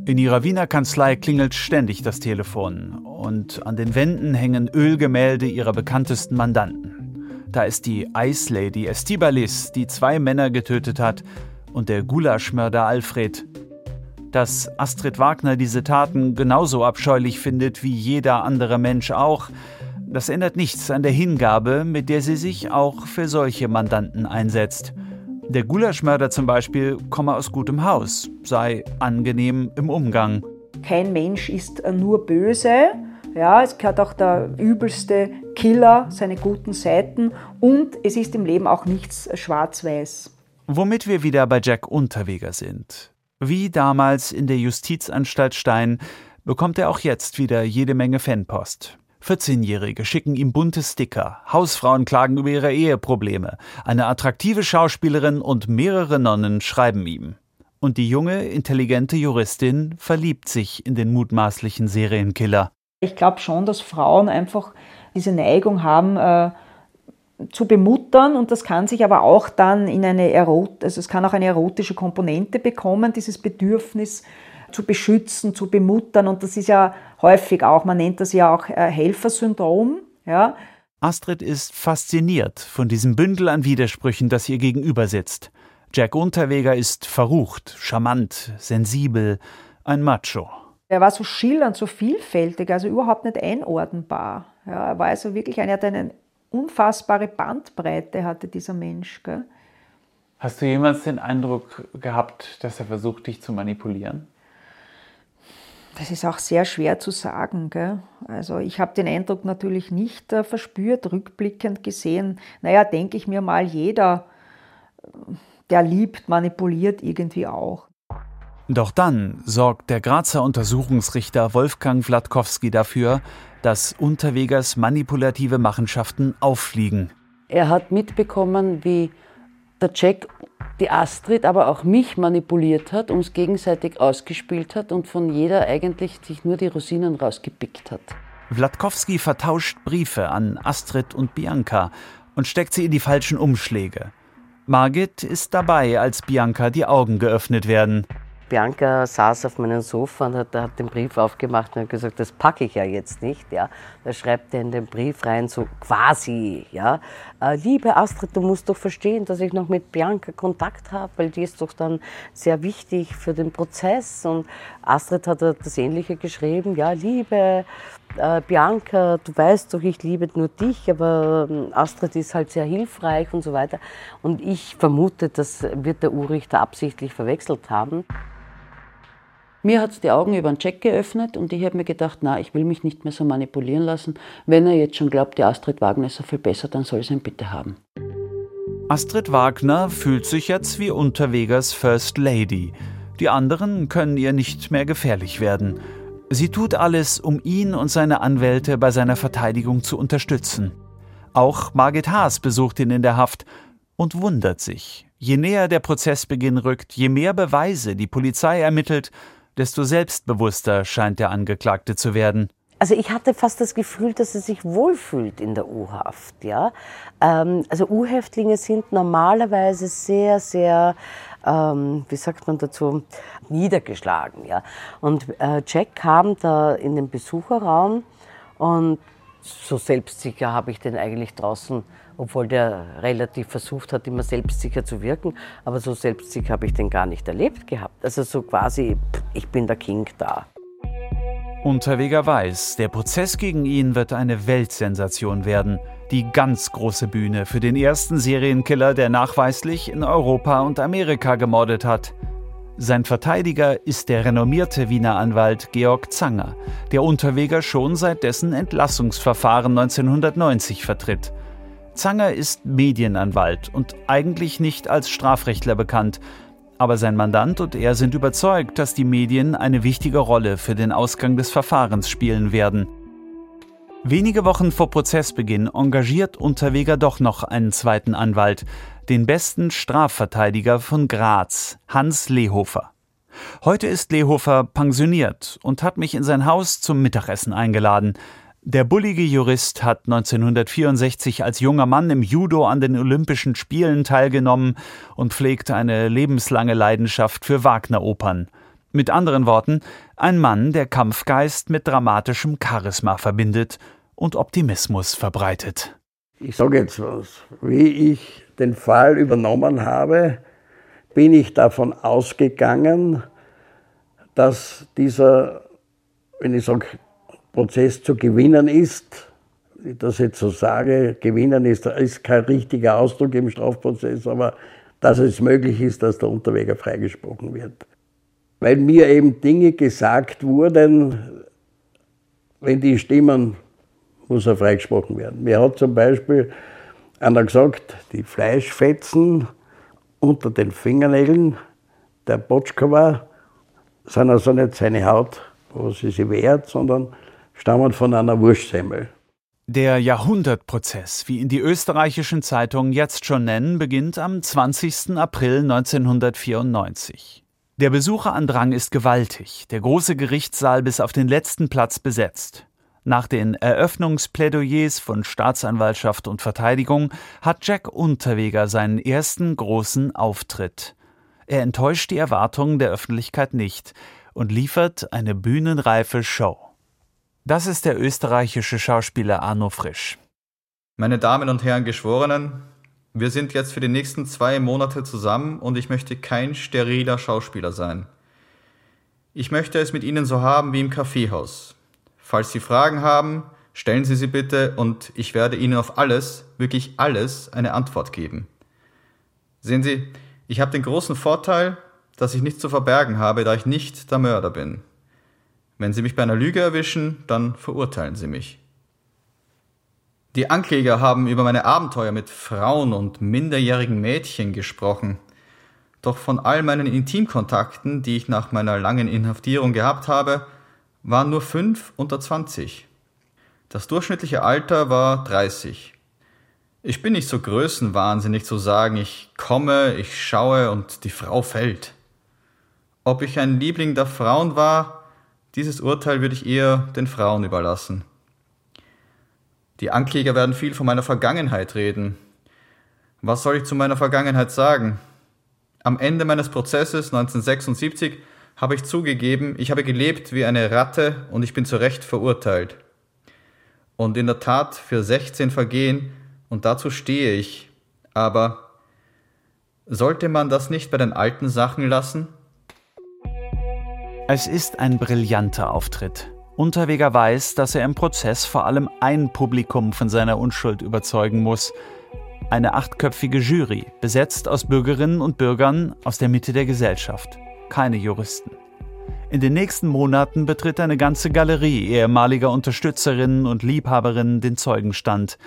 In ihrer Wiener Kanzlei klingelt ständig das Telefon und an den Wänden hängen Ölgemälde ihrer bekanntesten Mandanten. Da ist die Ice Lady Estibalis, die zwei Männer getötet hat, und der Gulaschmörder Alfred. Dass Astrid Wagner diese Taten genauso abscheulich findet wie jeder andere Mensch auch, das ändert nichts an der Hingabe, mit der sie sich auch für solche Mandanten einsetzt. Der Gulaschmörder zum Beispiel komme aus gutem Haus, sei angenehm im Umgang. Kein Mensch ist nur böse, ja, es gehört auch der übelste Killer, seine guten Seiten und es ist im Leben auch nichts schwarz-weiß. Womit wir wieder bei Jack Unterweger sind. Wie damals in der Justizanstalt Stein bekommt er auch jetzt wieder jede Menge Fanpost. 14-Jährige schicken ihm bunte Sticker, Hausfrauen klagen über ihre Eheprobleme, eine attraktive Schauspielerin und mehrere Nonnen schreiben ihm. Und die junge, intelligente Juristin verliebt sich in den mutmaßlichen Serienkiller. Ich glaube schon, dass Frauen einfach diese Neigung haben, äh, zu bemuttern und das kann sich aber auch dann in eine Erot also es kann auch eine erotische Komponente bekommen, dieses Bedürfnis zu beschützen, zu bemuttern und das ist ja häufig auch, man nennt das ja auch äh, Helfersyndrom, ja. Astrid ist fasziniert von diesem Bündel an Widersprüchen, das ihr gegenüber sitzt. Jack Unterweger ist verrucht, charmant, sensibel, ein Macho. Er war so schillernd, so vielfältig, also überhaupt nicht einordnbar. Ja, er war also wirklich einer, der eine unfassbare Bandbreite hatte, dieser Mensch. Gell? Hast du jemals den Eindruck gehabt, dass er versucht, dich zu manipulieren? Das ist auch sehr schwer zu sagen. Gell? Also ich habe den Eindruck natürlich nicht äh, verspürt, rückblickend gesehen. Naja, denke ich mir mal, jeder, der liebt, manipuliert irgendwie auch. Doch dann sorgt der Grazer Untersuchungsrichter Wolfgang Wladkowski dafür, dass Unterwegers manipulative Machenschaften auffliegen. Er hat mitbekommen, wie der Jack die Astrid, aber auch mich manipuliert hat, uns gegenseitig ausgespielt hat und von jeder eigentlich sich nur die Rosinen rausgepickt hat. Wladkowski vertauscht Briefe an Astrid und Bianca und steckt sie in die falschen Umschläge. Margit ist dabei, als Bianca die Augen geöffnet werden. Bianca saß auf meinem Sofa und hat, hat den Brief aufgemacht und hat gesagt, das packe ich ja jetzt nicht. Ja. Da schreibt er in den Brief rein, so quasi, ja, äh, liebe Astrid, du musst doch verstehen, dass ich noch mit Bianca Kontakt habe, weil die ist doch dann sehr wichtig für den Prozess. Und Astrid hat das Ähnliche geschrieben, ja, liebe äh, Bianca, du weißt doch, ich liebe nur dich, aber ähm, Astrid ist halt sehr hilfreich und so weiter. Und ich vermute, das wird der Urrichter absichtlich verwechselt haben. Mir hat es die Augen über den Check geöffnet und ich habe mir gedacht, na, ich will mich nicht mehr so manipulieren lassen. Wenn er jetzt schon glaubt, die Astrid Wagner ist so viel besser, dann soll sie ihn bitte haben. Astrid Wagner fühlt sich jetzt wie Unterwegers First Lady. Die anderen können ihr nicht mehr gefährlich werden. Sie tut alles, um ihn und seine Anwälte bei seiner Verteidigung zu unterstützen. Auch Margit Haas besucht ihn in der Haft und wundert sich. Je näher der Prozessbeginn rückt, je mehr Beweise die Polizei ermittelt, desto selbstbewusster scheint der Angeklagte zu werden. Also ich hatte fast das Gefühl, dass er sich wohlfühlt in der U-Haft. Ja? Ähm, also U-Häftlinge sind normalerweise sehr, sehr, ähm, wie sagt man dazu, niedergeschlagen. Ja? Und äh, Jack kam da in den Besucherraum und so selbstsicher habe ich den eigentlich draußen obwohl der relativ versucht hat, immer selbstsicher zu wirken. Aber so selbstsicher habe ich den gar nicht erlebt gehabt. Also so quasi, ich bin der King da. Unterweger weiß, der Prozess gegen ihn wird eine Weltsensation werden. Die ganz große Bühne für den ersten Serienkiller, der nachweislich in Europa und Amerika gemordet hat. Sein Verteidiger ist der renommierte Wiener Anwalt Georg Zanger, der Unterweger schon seit dessen Entlassungsverfahren 1990 vertritt. Zanger ist Medienanwalt und eigentlich nicht als Strafrechtler bekannt. Aber sein Mandant und er sind überzeugt, dass die Medien eine wichtige Rolle für den Ausgang des Verfahrens spielen werden. Wenige Wochen vor Prozessbeginn engagiert Unterweger doch noch einen zweiten Anwalt, den besten Strafverteidiger von Graz, Hans Lehofer. Heute ist Lehofer pensioniert und hat mich in sein Haus zum Mittagessen eingeladen. Der bullige Jurist hat 1964 als junger Mann im Judo an den Olympischen Spielen teilgenommen und pflegt eine lebenslange Leidenschaft für Wagner-Opern. Mit anderen Worten, ein Mann, der Kampfgeist mit dramatischem Charisma verbindet und Optimismus verbreitet. Ich sage jetzt was. Wie ich den Fall übernommen habe, bin ich davon ausgegangen, dass dieser, wenn ich sage, Prozess zu gewinnen ist, ich das jetzt so sage, gewinnen ist, ist kein richtiger Ausdruck im Strafprozess, aber dass es möglich ist, dass der Unterweger freigesprochen wird. Weil mir eben Dinge gesagt wurden, wenn die stimmen, muss er freigesprochen werden. Mir hat zum Beispiel einer gesagt, die Fleischfetzen unter den Fingernägeln der Botschkova sind also nicht seine Haut, wo sie sich wehrt, sondern stammen von einer Wurstsemmel. Der Jahrhundertprozess, wie ihn die österreichischen Zeitungen jetzt schon nennen, beginnt am 20. April 1994. Der Besucherandrang ist gewaltig, der große Gerichtssaal bis auf den letzten Platz besetzt. Nach den Eröffnungsplädoyers von Staatsanwaltschaft und Verteidigung hat Jack Unterweger seinen ersten großen Auftritt. Er enttäuscht die Erwartungen der Öffentlichkeit nicht und liefert eine bühnenreife Show. Das ist der österreichische Schauspieler Arno Frisch. Meine Damen und Herren Geschworenen, wir sind jetzt für die nächsten zwei Monate zusammen und ich möchte kein steriler Schauspieler sein. Ich möchte es mit Ihnen so haben wie im Kaffeehaus. Falls Sie Fragen haben, stellen Sie sie bitte und ich werde Ihnen auf alles, wirklich alles, eine Antwort geben. Sehen Sie, ich habe den großen Vorteil, dass ich nichts zu verbergen habe, da ich nicht der Mörder bin. Wenn Sie mich bei einer Lüge erwischen, dann verurteilen Sie mich. Die Ankläger haben über meine Abenteuer mit Frauen und minderjährigen Mädchen gesprochen. Doch von all meinen Intimkontakten, die ich nach meiner langen Inhaftierung gehabt habe, waren nur fünf unter 20. Das durchschnittliche Alter war 30. Ich bin nicht so größenwahnsinnig zu sagen, ich komme, ich schaue und die Frau fällt. Ob ich ein Liebling der Frauen war, dieses Urteil würde ich eher den Frauen überlassen. Die Ankläger werden viel von meiner Vergangenheit reden. Was soll ich zu meiner Vergangenheit sagen? Am Ende meines Prozesses 1976 habe ich zugegeben, ich habe gelebt wie eine Ratte und ich bin zu Recht verurteilt. Und in der Tat für 16 Vergehen, und dazu stehe ich. Aber sollte man das nicht bei den alten Sachen lassen? Es ist ein brillanter Auftritt. Unterweger weiß, dass er im Prozess vor allem ein Publikum von seiner Unschuld überzeugen muss. Eine achtköpfige Jury, besetzt aus Bürgerinnen und Bürgern aus der Mitte der Gesellschaft keine Juristen. In den nächsten Monaten betritt eine ganze Galerie ehemaliger Unterstützerinnen und Liebhaberinnen den Zeugenstand.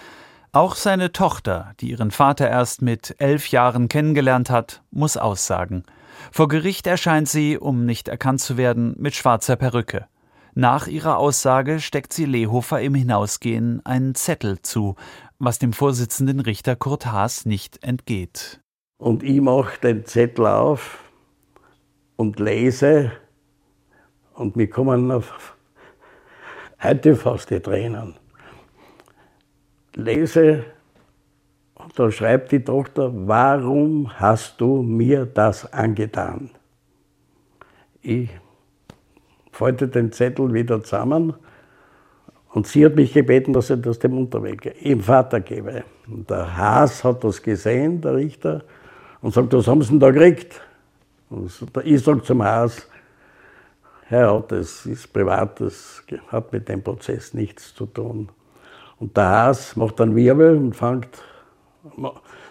Auch seine Tochter, die ihren Vater erst mit elf Jahren kennengelernt hat, muss aussagen. Vor Gericht erscheint sie, um nicht erkannt zu werden, mit schwarzer Perücke. Nach ihrer Aussage steckt sie Lehofer im Hinausgehen einen Zettel zu, was dem Vorsitzenden Richter Kurt Haas nicht entgeht. Und ich mache den Zettel auf und lese und mir kommen auf heute fast die Tränen. Lese da schreibt die Tochter, warum hast du mir das angetan? Ich falte den Zettel wieder zusammen und sie hat mich gebeten, dass ich das dem Unterweg, ihrem Vater gebe. Und der Haas hat das gesehen, der Richter, und sagt, was haben sie denn da gekriegt? Ich sage zum Haus, Herr das ist privat, das hat mit dem Prozess nichts zu tun. Und der Haas macht dann Wirbel und fängt,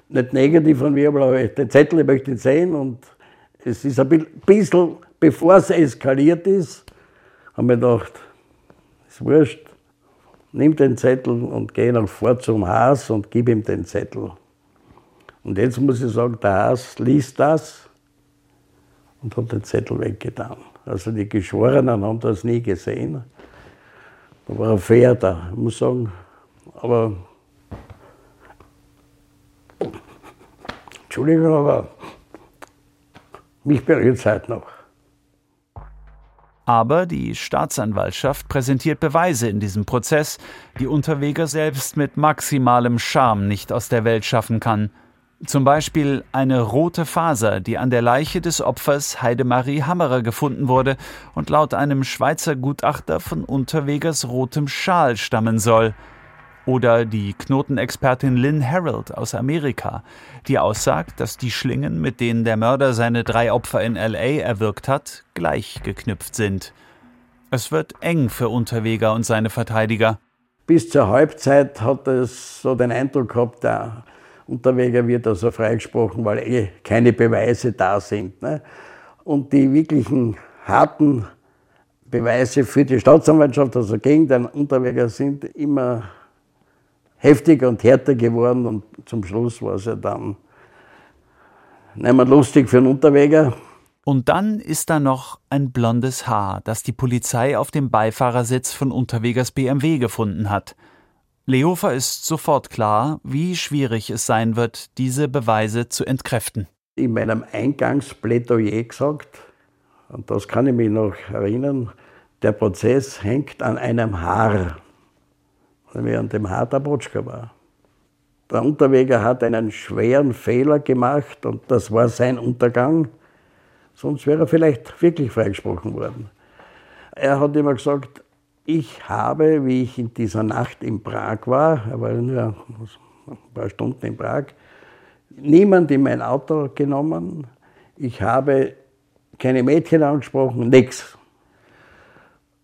nicht negativ an Wirbel, aber den Zettel, ich möchte ihn sehen. Und es ist ein bisschen, bevor es eskaliert ist, haben wir gedacht, ist wurscht, nimm den Zettel und geh noch vor zum Haas und gib ihm den Zettel. Und jetzt muss ich sagen, der Haas liest das und hat den Zettel weggetan. Also die Geschworenen haben das nie gesehen. Da war ein Fair da, ich muss sagen. Aber Entschuldigung, aber mich berührt es heute noch. Aber die Staatsanwaltschaft präsentiert Beweise in diesem Prozess, die Unterweger selbst mit maximalem Charme nicht aus der Welt schaffen kann. Zum Beispiel eine rote Faser, die an der Leiche des Opfers Heidemarie Hammerer gefunden wurde und laut einem Schweizer Gutachter von Unterwegers rotem Schal stammen soll. Oder die Knotenexpertin Lynn Harold aus Amerika, die aussagt, dass die Schlingen, mit denen der Mörder seine drei Opfer in LA erwürgt hat, gleich geknüpft sind. Es wird eng für Unterweger und seine Verteidiger. Bis zur Halbzeit hat es so den Eindruck gehabt, der Unterweger wird also freigesprochen, weil eh keine Beweise da sind. Ne? Und die wirklichen harten Beweise für die Staatsanwaltschaft, also gegen den Unterweger, sind immer heftiger und härter geworden. Und zum Schluss war es ja dann nicht mehr lustig für einen Unterweger. Und dann ist da noch ein blondes Haar, das die Polizei auf dem Beifahrersitz von Unterwegers BMW gefunden hat. Lehofer ist sofort klar, wie schwierig es sein wird, diese Beweise zu entkräften. In meinem Eingangsplädoyer gesagt, und das kann ich mich noch erinnern, der Prozess hängt an einem Haar. Während dem Harter Botschka war. Der Unterweger hat einen schweren Fehler gemacht und das war sein Untergang. Sonst wäre er vielleicht wirklich freigesprochen worden. Er hat immer gesagt, ich habe, wie ich in dieser Nacht in Prag war, er war nur ein paar Stunden in Prag, niemand in mein Auto genommen. Ich habe keine Mädchen angesprochen, nichts.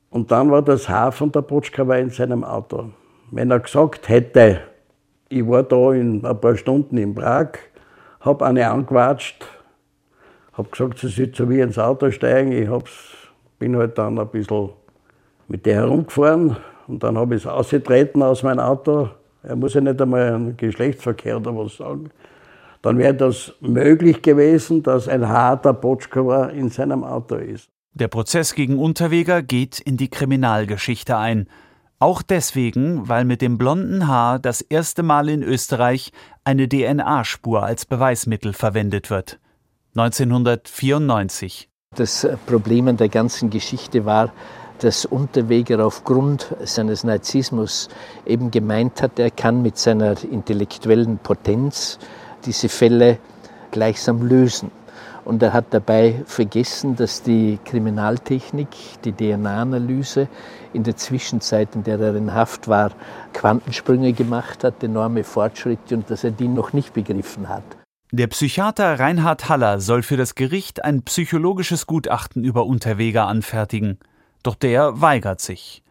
Und dann war das Haar von der Potschkava in seinem Auto. Wenn er gesagt hätte, ich war da in ein paar Stunden in Prag, habe eine angewatscht, habe gesagt, sie soll zu mir ins Auto steigen. Ich bin halt dann ein bisschen mit der herumgefahren und dann habe ich es ausgetreten aus meinem Auto. Er muss ja nicht einmal einen Geschlechtsverkehr oder was sagen. Dann wäre das möglich gewesen, dass ein harter Botschkova in seinem Auto ist. Der Prozess gegen Unterweger geht in die Kriminalgeschichte ein. Auch deswegen, weil mit dem blonden Haar das erste Mal in Österreich eine DNA-Spur als Beweismittel verwendet wird. 1994. Das Problem an der ganzen Geschichte war, dass Unterweger aufgrund seines Narzissmus eben gemeint hat, er kann mit seiner intellektuellen Potenz diese Fälle gleichsam lösen. Und er hat dabei vergessen, dass die Kriminaltechnik, die DNA-Analyse in der Zwischenzeit, in der er in Haft war, Quantensprünge gemacht hat, enorme Fortschritte und dass er die noch nicht begriffen hat. Der Psychiater Reinhard Haller soll für das Gericht ein psychologisches Gutachten über Unterweger anfertigen. Doch der weigert sich.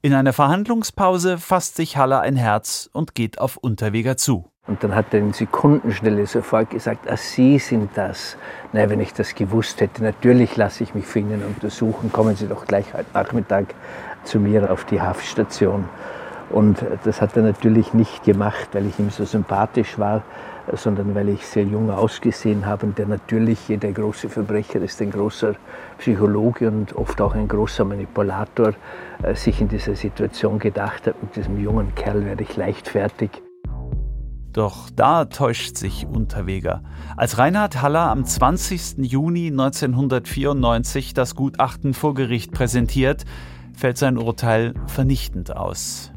In einer Verhandlungspause fasst sich Haller ein Herz und geht auf Unterweger zu. Und dann hat er in Sekundenschnelle sofort gesagt, ah, Sie sind das. Na, wenn ich das gewusst hätte, natürlich lasse ich mich für Ihnen untersuchen. Kommen Sie doch gleich heute Nachmittag zu mir auf die Haftstation. Und das hat er natürlich nicht gemacht, weil ich ihm so sympathisch war, sondern weil ich sehr jung ausgesehen habe und der natürlich, jeder große Verbrecher ist ein großer Psychologe und oft auch ein großer Manipulator, äh, sich in dieser Situation gedacht hat, mit diesem jungen Kerl werde ich leichtfertig. Doch da täuscht sich Unterweger. Als Reinhard Haller am 20. Juni 1994 das Gutachten vor Gericht präsentiert, fällt sein Urteil vernichtend aus.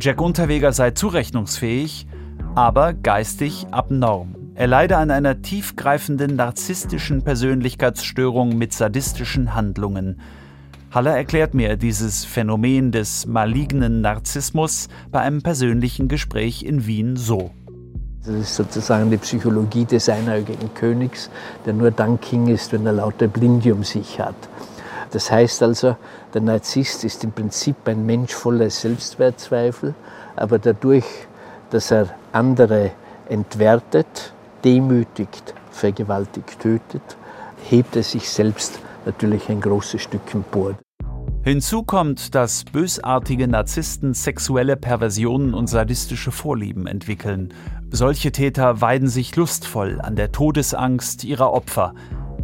Jack Unterweger sei zurechnungsfähig, aber geistig abnorm. Er leide an einer tiefgreifenden narzisstischen Persönlichkeitsstörung mit sadistischen Handlungen. Haller erklärt mir dieses Phänomen des malignen Narzissmus bei einem persönlichen Gespräch in Wien so. Das ist sozusagen die Psychologie des einäugigen Königs, der nur dann King ist, wenn er lauter Blinde um sich hat. Das heißt also, der Narzisst ist im Prinzip ein Mensch voller Selbstwertzweifel, aber dadurch dass er andere entwertet, demütigt, vergewaltigt, tötet, hebt er sich selbst natürlich ein großes Stück empor. Hinzu kommt, dass bösartige Narzissten sexuelle Perversionen und sadistische Vorlieben entwickeln. Solche Täter weiden sich lustvoll an der Todesangst ihrer Opfer.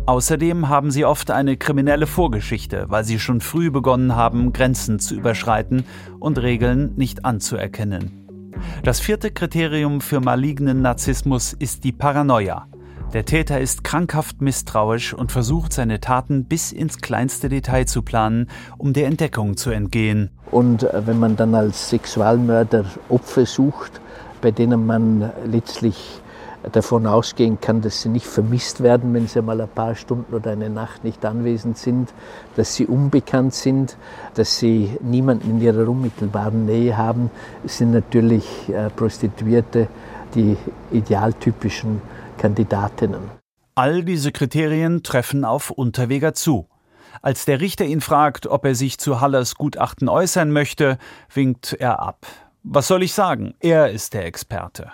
Außerdem haben sie oft eine kriminelle Vorgeschichte, weil sie schon früh begonnen haben, Grenzen zu überschreiten und Regeln nicht anzuerkennen. Das vierte Kriterium für malignen Narzissmus ist die Paranoia. Der Täter ist krankhaft misstrauisch und versucht seine Taten bis ins kleinste Detail zu planen, um der Entdeckung zu entgehen. Und äh, wenn man dann als Sexualmörder Opfer sucht, bei denen man letztlich davon ausgehen kann, dass sie nicht vermisst werden, wenn sie mal ein paar Stunden oder eine Nacht nicht anwesend sind, dass sie unbekannt sind, dass sie niemanden in ihrer unmittelbaren Nähe haben, sind natürlich äh, Prostituierte die idealtypischen Kandidatinnen. All diese Kriterien treffen auf Unterweger zu. Als der Richter ihn fragt, ob er sich zu Hallers Gutachten äußern möchte, winkt er ab. Was soll ich sagen? Er ist der Experte.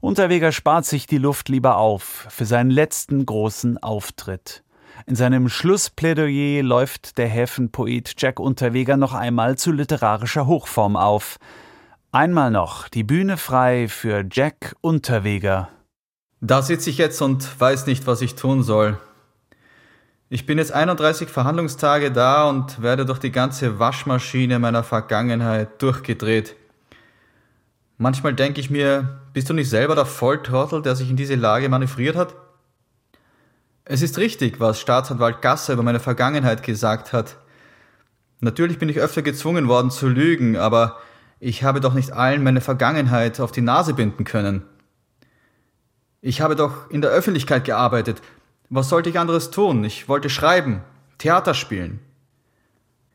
Unterweger spart sich die Luft lieber auf für seinen letzten großen Auftritt. In seinem Schlussplädoyer läuft der Häfenpoet Jack Unterweger noch einmal zu literarischer Hochform auf. Einmal noch die Bühne frei für Jack Unterweger. Da sitze ich jetzt und weiß nicht, was ich tun soll. Ich bin jetzt 31 Verhandlungstage da und werde durch die ganze Waschmaschine meiner Vergangenheit durchgedreht. Manchmal denke ich mir, bist du nicht selber der Volltrottel, der sich in diese Lage manövriert hat? Es ist richtig, was Staatsanwalt Gasser über meine Vergangenheit gesagt hat. Natürlich bin ich öfter gezwungen worden zu lügen, aber Ich habe doch nicht allen meine Vergangenheit auf die Nase binden können. Ich habe doch in der Öffentlichkeit gearbeitet. Was sollte ich anderes tun? Ich wollte schreiben, Theater spielen.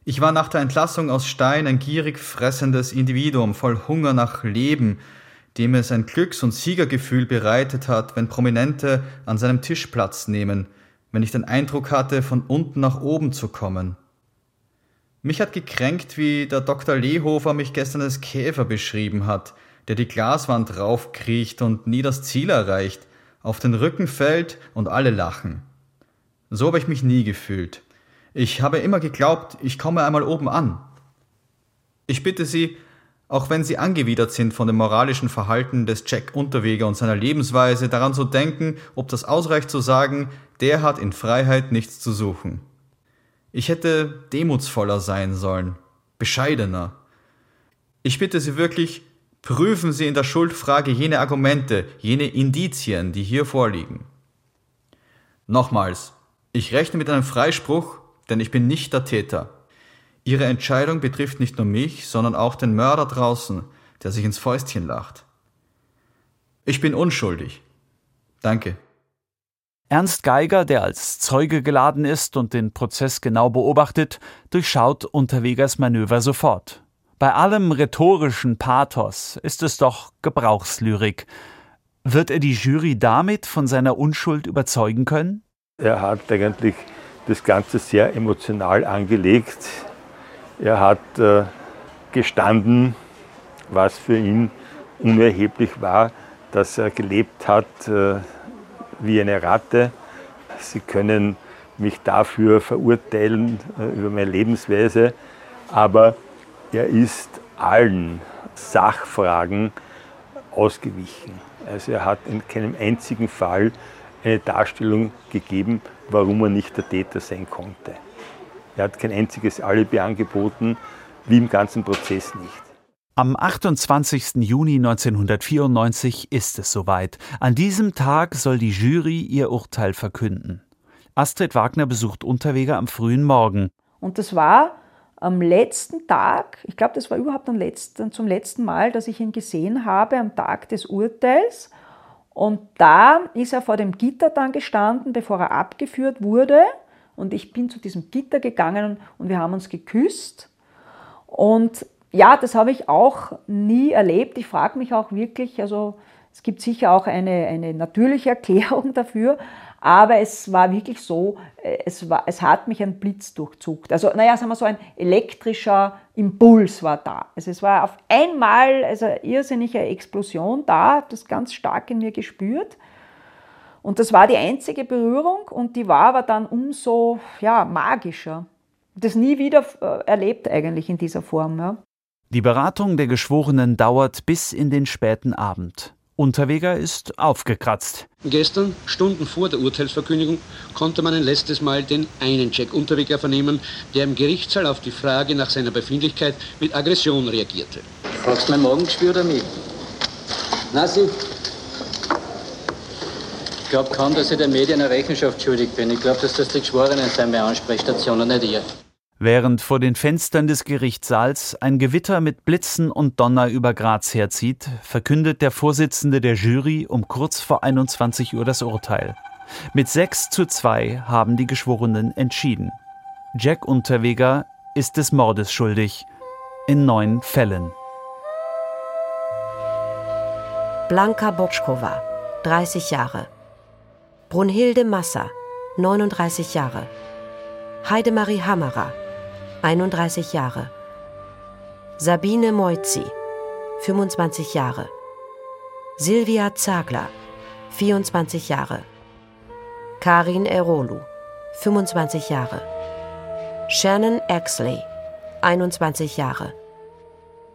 Ich war nach der Entlassung aus Stein ein gierig fressendes Individuum voll Hunger nach Leben, dem es ein Glücks- und Siegergefühl bereitet hat, wenn Prominente an seinem Tisch Platz nehmen, wenn ich den Eindruck hatte, von unten nach oben zu kommen. Mich hat gekränkt, wie der Dr. Lehofer mich gestern als Käfer beschrieben hat, der die Glaswand raufkriecht und nie das Ziel erreicht, auf den Rücken fällt und alle lachen. So habe ich mich nie gefühlt. Ich habe immer geglaubt, ich komme einmal oben an. Ich bitte Sie, auch wenn Sie angewidert sind von dem moralischen Verhalten des Jack Unterweger und seiner Lebensweise, daran zu denken, ob das ausreicht zu sagen, der hat in Freiheit nichts zu suchen. Ich hätte demutsvoller sein sollen, bescheidener. Ich bitte Sie wirklich, prüfen Sie in der Schuldfrage jene Argumente, jene Indizien, die hier vorliegen. Nochmals, ich rechne mit einem Freispruch, denn ich bin nicht der Täter. Ihre Entscheidung betrifft nicht nur mich, sondern auch den Mörder draußen, der sich ins Fäustchen lacht. Ich bin unschuldig. Danke. Ernst Geiger, der als Zeuge geladen ist und den Prozess genau beobachtet, durchschaut Unterwegers Manöver sofort. Bei allem rhetorischen Pathos ist es doch Gebrauchslyrik. Wird er die Jury damit von seiner Unschuld überzeugen können? Er hat eigentlich das Ganze sehr emotional angelegt. Er hat äh, gestanden, was für ihn unerheblich war, dass er gelebt hat äh, wie eine Ratte. Sie können mich dafür verurteilen äh, über meine Lebensweise, aber er ist allen Sachfragen ausgewichen. Also er hat in keinem einzigen Fall eine Darstellung gegeben, warum er nicht der Täter sein konnte. Er hat kein einziges Alibi angeboten, wie im ganzen Prozess nicht. Am 28. Juni 1994 ist es soweit. An diesem Tag soll die Jury ihr Urteil verkünden. Astrid Wagner besucht Unterweger am frühen Morgen. Und das war am letzten Tag, ich glaube, das war überhaupt am letzten, zum letzten Mal, dass ich ihn gesehen habe, am Tag des Urteils. Und da ist er vor dem Gitter dann gestanden, bevor er abgeführt wurde. Und ich bin zu diesem Gitter gegangen und wir haben uns geküsst. Und ja, das habe ich auch nie erlebt. Ich frage mich auch wirklich, also es gibt sicher auch eine, eine natürliche *laughs* Erklärung dafür, aber es war wirklich so, äh, es, war, es hat mich ein Blitz durchzuckt. Also, naja, sagen wir so, ein elektrischer Impuls war da. Also es war auf einmal also eine irrsinnige Explosion da, das ganz stark in mir gespürt. Und das war die einzige Berührung und die war aber dann umso ja, magischer. Das nie wieder äh, erlebt eigentlich in dieser Form. Ja. Die Beratung der Geschworenen dauert bis in den späten Abend. Unterweger ist aufgekratzt. Gestern, Stunden vor der Urteilsverkündigung, konnte man ein letztes Mal den einen Jack Unterweger vernehmen, der im Gerichtssaal auf die Frage nach seiner Befindlichkeit mit Aggression reagierte. Fragst mein Magengeschwür oder mich? Nassi? Ich glaube kaum, dass ich der Medien eine Rechenschaft schuldig bin. Ich glaube, dass das die Geschworenen sind bei Ansprechstationen, nicht ihr. Während vor den Fenstern des Gerichtssaals ein Gewitter mit Blitzen und Donner über Graz herzieht, verkündet der Vorsitzende der Jury um kurz vor 21 Uhr das Urteil. Mit 6 zu 2 haben die Geschworenen entschieden. Jack Unterweger ist des Mordes schuldig. In neun Fällen. Blanka Botschkova, 30 Jahre. Brunhilde Massa, 39 Jahre. Heidemarie Hammerer, 31 Jahre. Sabine Moizzi, 25 Jahre. Silvia Zagler, 24 Jahre. Karin Erolu, 25 Jahre. Shannon Exley, 21 Jahre.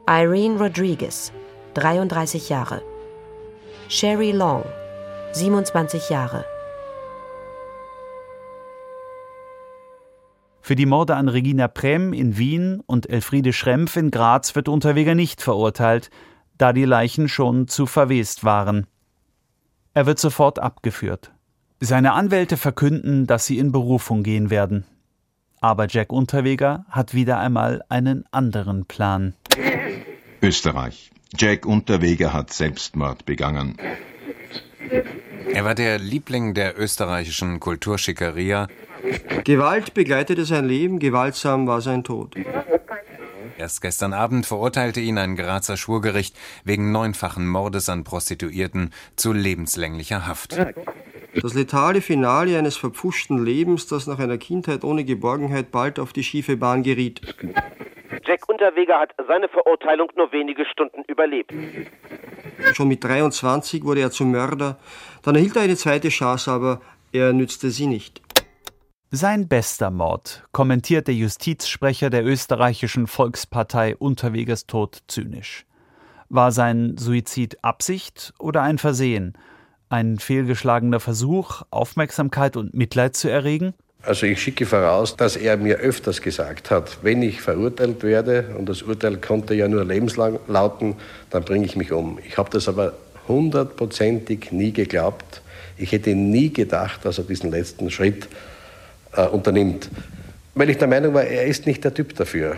Irene Rodriguez, 33 Jahre. Sherry Long, 27 Jahre. Für die Morde an Regina Prem in Wien und Elfriede Schrempf in Graz wird Unterweger nicht verurteilt, da die Leichen schon zu verwest waren. Er wird sofort abgeführt. Seine Anwälte verkünden, dass sie in Berufung gehen werden. Aber Jack Unterweger hat wieder einmal einen anderen Plan. Österreich. Jack Unterweger hat Selbstmord begangen. Er war der Liebling der österreichischen Kulturschickeria. Gewalt begleitete sein Leben, gewaltsam war sein Tod. Erst gestern Abend verurteilte ihn ein Grazer Schwurgericht wegen neunfachen Mordes an Prostituierten zu lebenslänglicher Haft. Das letale Finale eines verpfuschten Lebens, das nach einer Kindheit ohne Geborgenheit bald auf die schiefe Bahn geriet. Jack Unterweger hat seine Verurteilung nur wenige Stunden überlebt. Schon mit 23 wurde er zum Mörder. Dann erhielt er eine zweite Chance, aber er nützte sie nicht. Sein bester Mord, kommentiert der Justizsprecher der österreichischen Volkspartei Unterwegers Tod zynisch. War sein Suizid Absicht oder ein Versehen? Ein fehlgeschlagener Versuch, Aufmerksamkeit und Mitleid zu erregen? Also ich schicke voraus, dass er mir öfters gesagt hat, wenn ich verurteilt werde, und das Urteil konnte ja nur lebenslang lauten, dann bringe ich mich um. Ich habe das aber hundertprozentig nie geglaubt. Ich hätte nie gedacht, dass er diesen letzten Schritt äh, unternimmt, weil ich der Meinung war, er ist nicht der Typ dafür.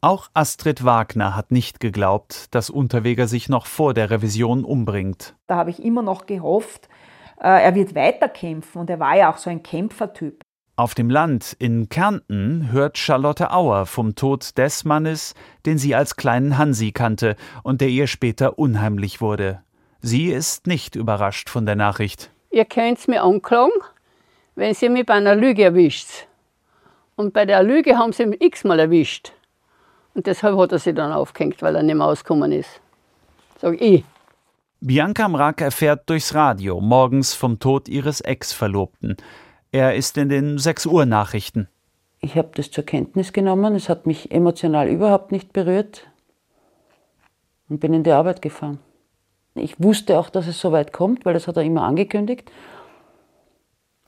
Auch Astrid Wagner hat nicht geglaubt, dass Unterweger sich noch vor der Revision umbringt. Da habe ich immer noch gehofft, äh, er wird weiterkämpfen und er war ja auch so ein Kämpfertyp. Auf dem Land in Kärnten hört Charlotte Auer vom Tod des Mannes, den sie als kleinen Hansi kannte und der ihr später unheimlich wurde. Sie ist nicht überrascht von der Nachricht. Ihr könnt's mir anklagen, wenn sie mich bei einer Lüge erwischt. Und bei der Lüge haben sie mich x-mal erwischt. Und deshalb hat er sich dann aufgehängt, weil er nicht mehr ausgekommen ist. Sag ich. Bianca Mrak erfährt durchs Radio morgens vom Tod ihres Ex-Verlobten. Er ist in den 6 Uhr Nachrichten. Ich habe das zur Kenntnis genommen. Es hat mich emotional überhaupt nicht berührt und bin in die Arbeit gefahren. Ich wusste auch, dass es so weit kommt, weil das hat er immer angekündigt.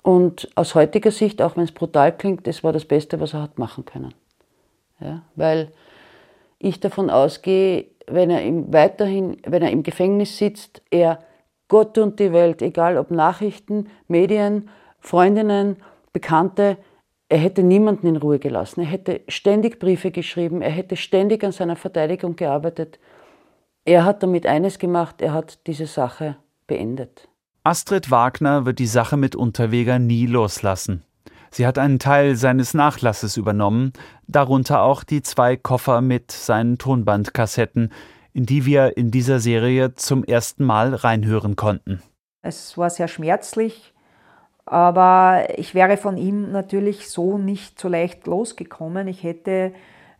Und aus heutiger Sicht, auch wenn es brutal klingt, das war das Beste, was er hat machen können. Ja, weil ich davon ausgehe, wenn er im, weiterhin, wenn er im Gefängnis sitzt, er Gott und die Welt, egal ob Nachrichten, Medien, Freundinnen, Bekannte, er hätte niemanden in Ruhe gelassen. Er hätte ständig Briefe geschrieben, er hätte ständig an seiner Verteidigung gearbeitet. Er hat damit eines gemacht, er hat diese Sache beendet. Astrid Wagner wird die Sache mit Unterweger nie loslassen. Sie hat einen Teil seines Nachlasses übernommen, darunter auch die zwei Koffer mit seinen Tonbandkassetten, in die wir in dieser Serie zum ersten Mal reinhören konnten. Es war sehr schmerzlich, aber ich wäre von ihm natürlich so nicht so leicht losgekommen. Ich hätte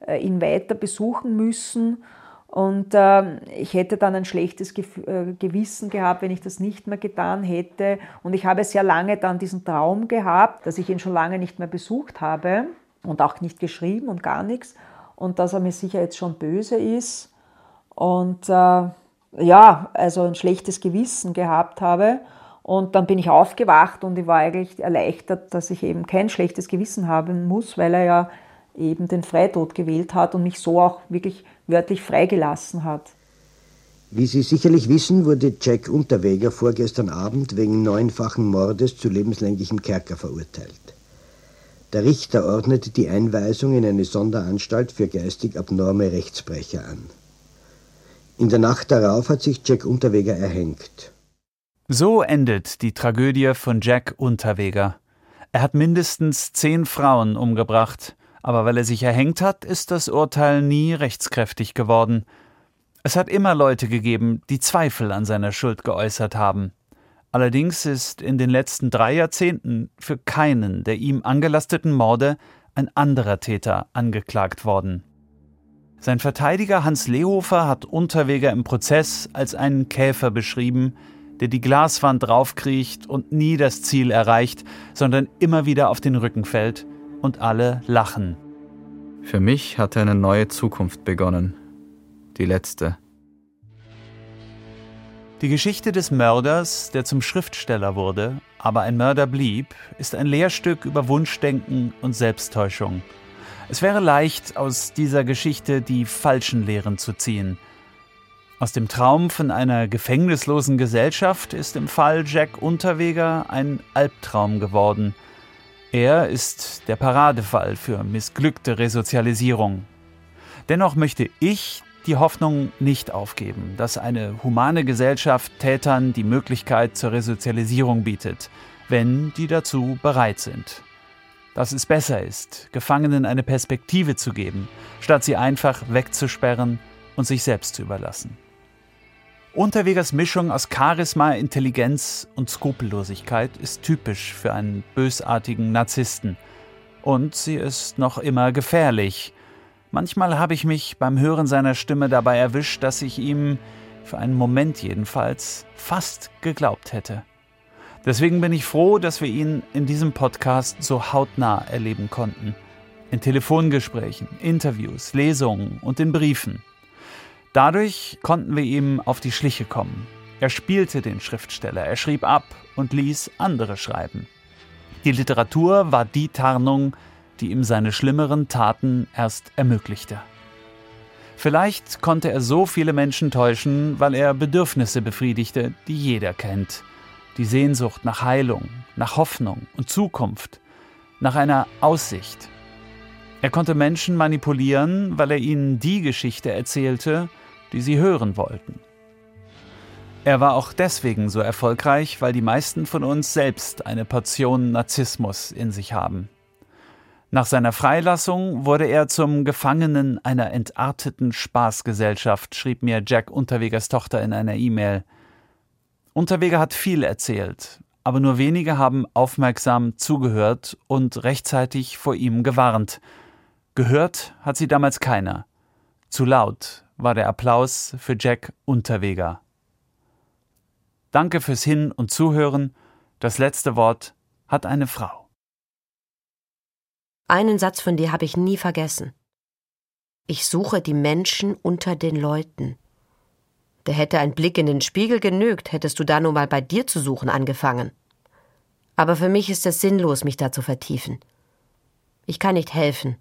äh, ihn weiter besuchen müssen und äh, ich hätte dann ein schlechtes Ge äh, Gewissen gehabt, wenn ich das nicht mehr getan hätte. Und ich habe sehr lange dann diesen Traum gehabt, dass ich ihn schon lange nicht mehr besucht habe und auch nicht geschrieben und gar nichts. Und dass er mir sicher jetzt schon böse ist. Und äh, ja, also ein schlechtes Gewissen gehabt habe. Und dann bin ich aufgewacht und ich war eigentlich erleichtert, dass ich eben kein schlechtes Gewissen haben muss, weil er ja eben den Freitod gewählt hat und mich so auch wirklich wörtlich freigelassen hat. Wie Sie sicherlich wissen, wurde Jack Unterweger vorgestern Abend wegen neunfachen Mordes zu lebenslänglichem Kerker verurteilt. Der Richter ordnete die Einweisung in eine Sonderanstalt für geistig abnorme Rechtsbrecher an. In der Nacht darauf hat sich Jack Unterweger erhängt. So endet die Tragödie von Jack Unterweger. Er hat mindestens zehn Frauen umgebracht aber weil er sich erhängt hat, ist das Urteil nie rechtskräftig geworden. Es hat immer Leute gegeben, die Zweifel an seiner Schuld geäußert haben. Allerdings ist in den letzten drei Jahrzehnten für keinen der ihm angelasteten Morde ein anderer Täter angeklagt worden. Sein Verteidiger Hans Lehofer hat Unterweger im Prozess als einen Käfer beschrieben, der die Glaswand raufkriecht und nie das Ziel erreicht, sondern immer wieder auf den Rücken fällt und alle lachen. Für mich hatte eine neue Zukunft begonnen. Die letzte. Die Geschichte des Mörders, der zum Schriftsteller wurde, aber ein Mörder blieb, ist ein Lehrstück über Wunschdenken und Selbsttäuschung. Es wäre leicht, aus dieser Geschichte die falschen Lehren zu ziehen. Aus dem Traum von einer gefängnislosen Gesellschaft ist im Fall Jack Unterweger ein Albtraum geworden – er ist der Paradefall für missglückte Resozialisierung. Dennoch möchte ich die Hoffnung nicht aufgeben, dass eine humane Gesellschaft Tätern die Möglichkeit zur Resozialisierung bietet, wenn die dazu bereit sind. Dass es besser ist, Gefangenen eine Perspektive zu geben, statt sie einfach wegzusperren und sich selbst zu überlassen. Unterwegers Mischung aus Charisma, Intelligenz und Skrupellosigkeit ist typisch für einen bösartigen Narzissten. Und sie ist noch immer gefährlich. Manchmal habe ich mich beim Hören seiner Stimme dabei erwischt, dass ich ihm, für einen Moment jedenfalls, fast geglaubt hätte. Deswegen bin ich froh, dass wir ihn in diesem Podcast so hautnah erleben konnten. In Telefongesprächen, Interviews, Lesungen und in Briefen. Dadurch konnten wir ihm auf die Schliche kommen. Er spielte den Schriftsteller, er schrieb ab und ließ andere schreiben. Die Literatur war die Tarnung, die ihm seine schlimmeren Taten erst ermöglichte. Vielleicht konnte er so viele Menschen täuschen, weil er Bedürfnisse befriedigte, die jeder kennt. Die Sehnsucht nach Heilung, nach Hoffnung und Zukunft, nach einer Aussicht. Er konnte Menschen manipulieren, weil er ihnen die Geschichte erzählte, die sie hören wollten. Er war auch deswegen so erfolgreich, weil die meisten von uns selbst eine Portion Narzissmus in sich haben. Nach seiner Freilassung wurde er zum Gefangenen einer entarteten Spaßgesellschaft, schrieb mir Jack Unterwegers Tochter in einer E-Mail. Unterweger hat viel erzählt, aber nur wenige haben aufmerksam zugehört und rechtzeitig vor ihm gewarnt. Gehört hat sie damals keiner. Zu laut, war der Applaus für Jack Unterweger. Danke fürs Hin- und Zuhören. Das letzte Wort hat eine Frau. Einen Satz von dir habe ich nie vergessen. Ich suche die Menschen unter den Leuten. Da hätte ein Blick in den Spiegel genügt, hättest du da nur mal bei dir zu suchen angefangen. Aber für mich ist es sinnlos, mich da zu vertiefen. Ich kann nicht helfen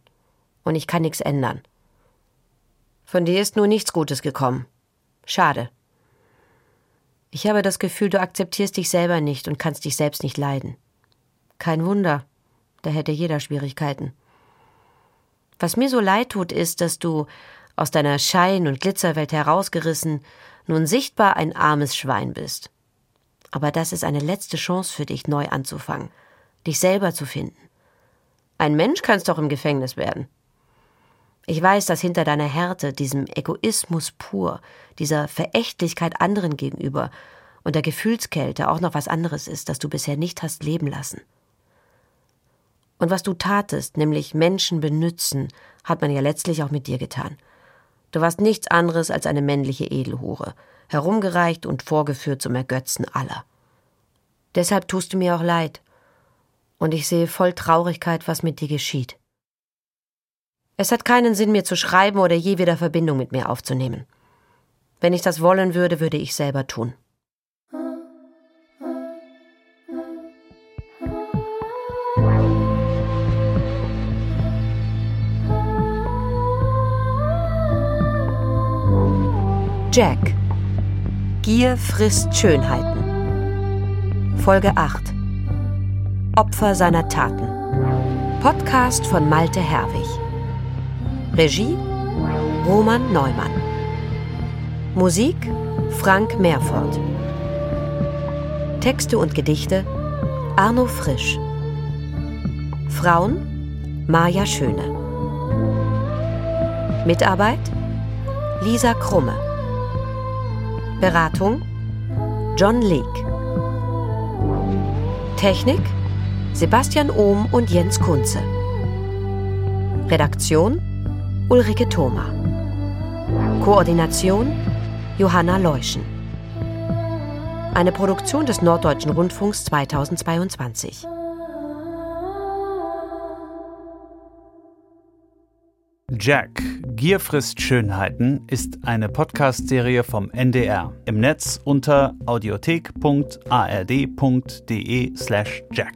und ich kann nichts ändern. Von dir ist nur nichts Gutes gekommen. Schade. Ich habe das Gefühl, du akzeptierst dich selber nicht und kannst dich selbst nicht leiden. Kein Wunder, da hätte jeder Schwierigkeiten. Was mir so leid tut, ist, dass du, aus deiner Schein- und Glitzerwelt herausgerissen, nun sichtbar ein armes Schwein bist. Aber das ist eine letzte Chance für dich, neu anzufangen, dich selber zu finden. Ein Mensch kannst doch im Gefängnis werden. Ich weiß, dass hinter deiner Härte, diesem Egoismus pur, dieser Verächtlichkeit anderen gegenüber und der Gefühlskälte auch noch was anderes ist, das du bisher nicht hast leben lassen. Und was du tatest, nämlich Menschen benützen, hat man ja letztlich auch mit dir getan. Du warst nichts anderes als eine männliche Edelhure, herumgereicht und vorgeführt zum Ergötzen aller. Deshalb tust du mir auch leid. Und ich sehe voll Traurigkeit, was mit dir geschieht. Es hat keinen Sinn, mir zu schreiben oder je wieder Verbindung mit mir aufzunehmen. Wenn ich das wollen würde, würde ich selber tun. Jack. Gier frisst Schönheiten. Folge 8. Opfer seiner Taten. Podcast von Malte Herwig. Regie Roman Neumann. Musik Frank Meerfort. Texte und Gedichte Arno Frisch. Frauen Maja Schöne. Mitarbeit Lisa Krumme. Beratung John Leek. Technik Sebastian Ohm und Jens Kunze. Redaktion Ulrike Thoma. Koordination Johanna Leuschen. Eine Produktion des Norddeutschen Rundfunks 2022. Jack, Gier frisst Schönheiten ist eine Podcast-Serie vom NDR im Netz unter audiothek.ard.de slash Jack.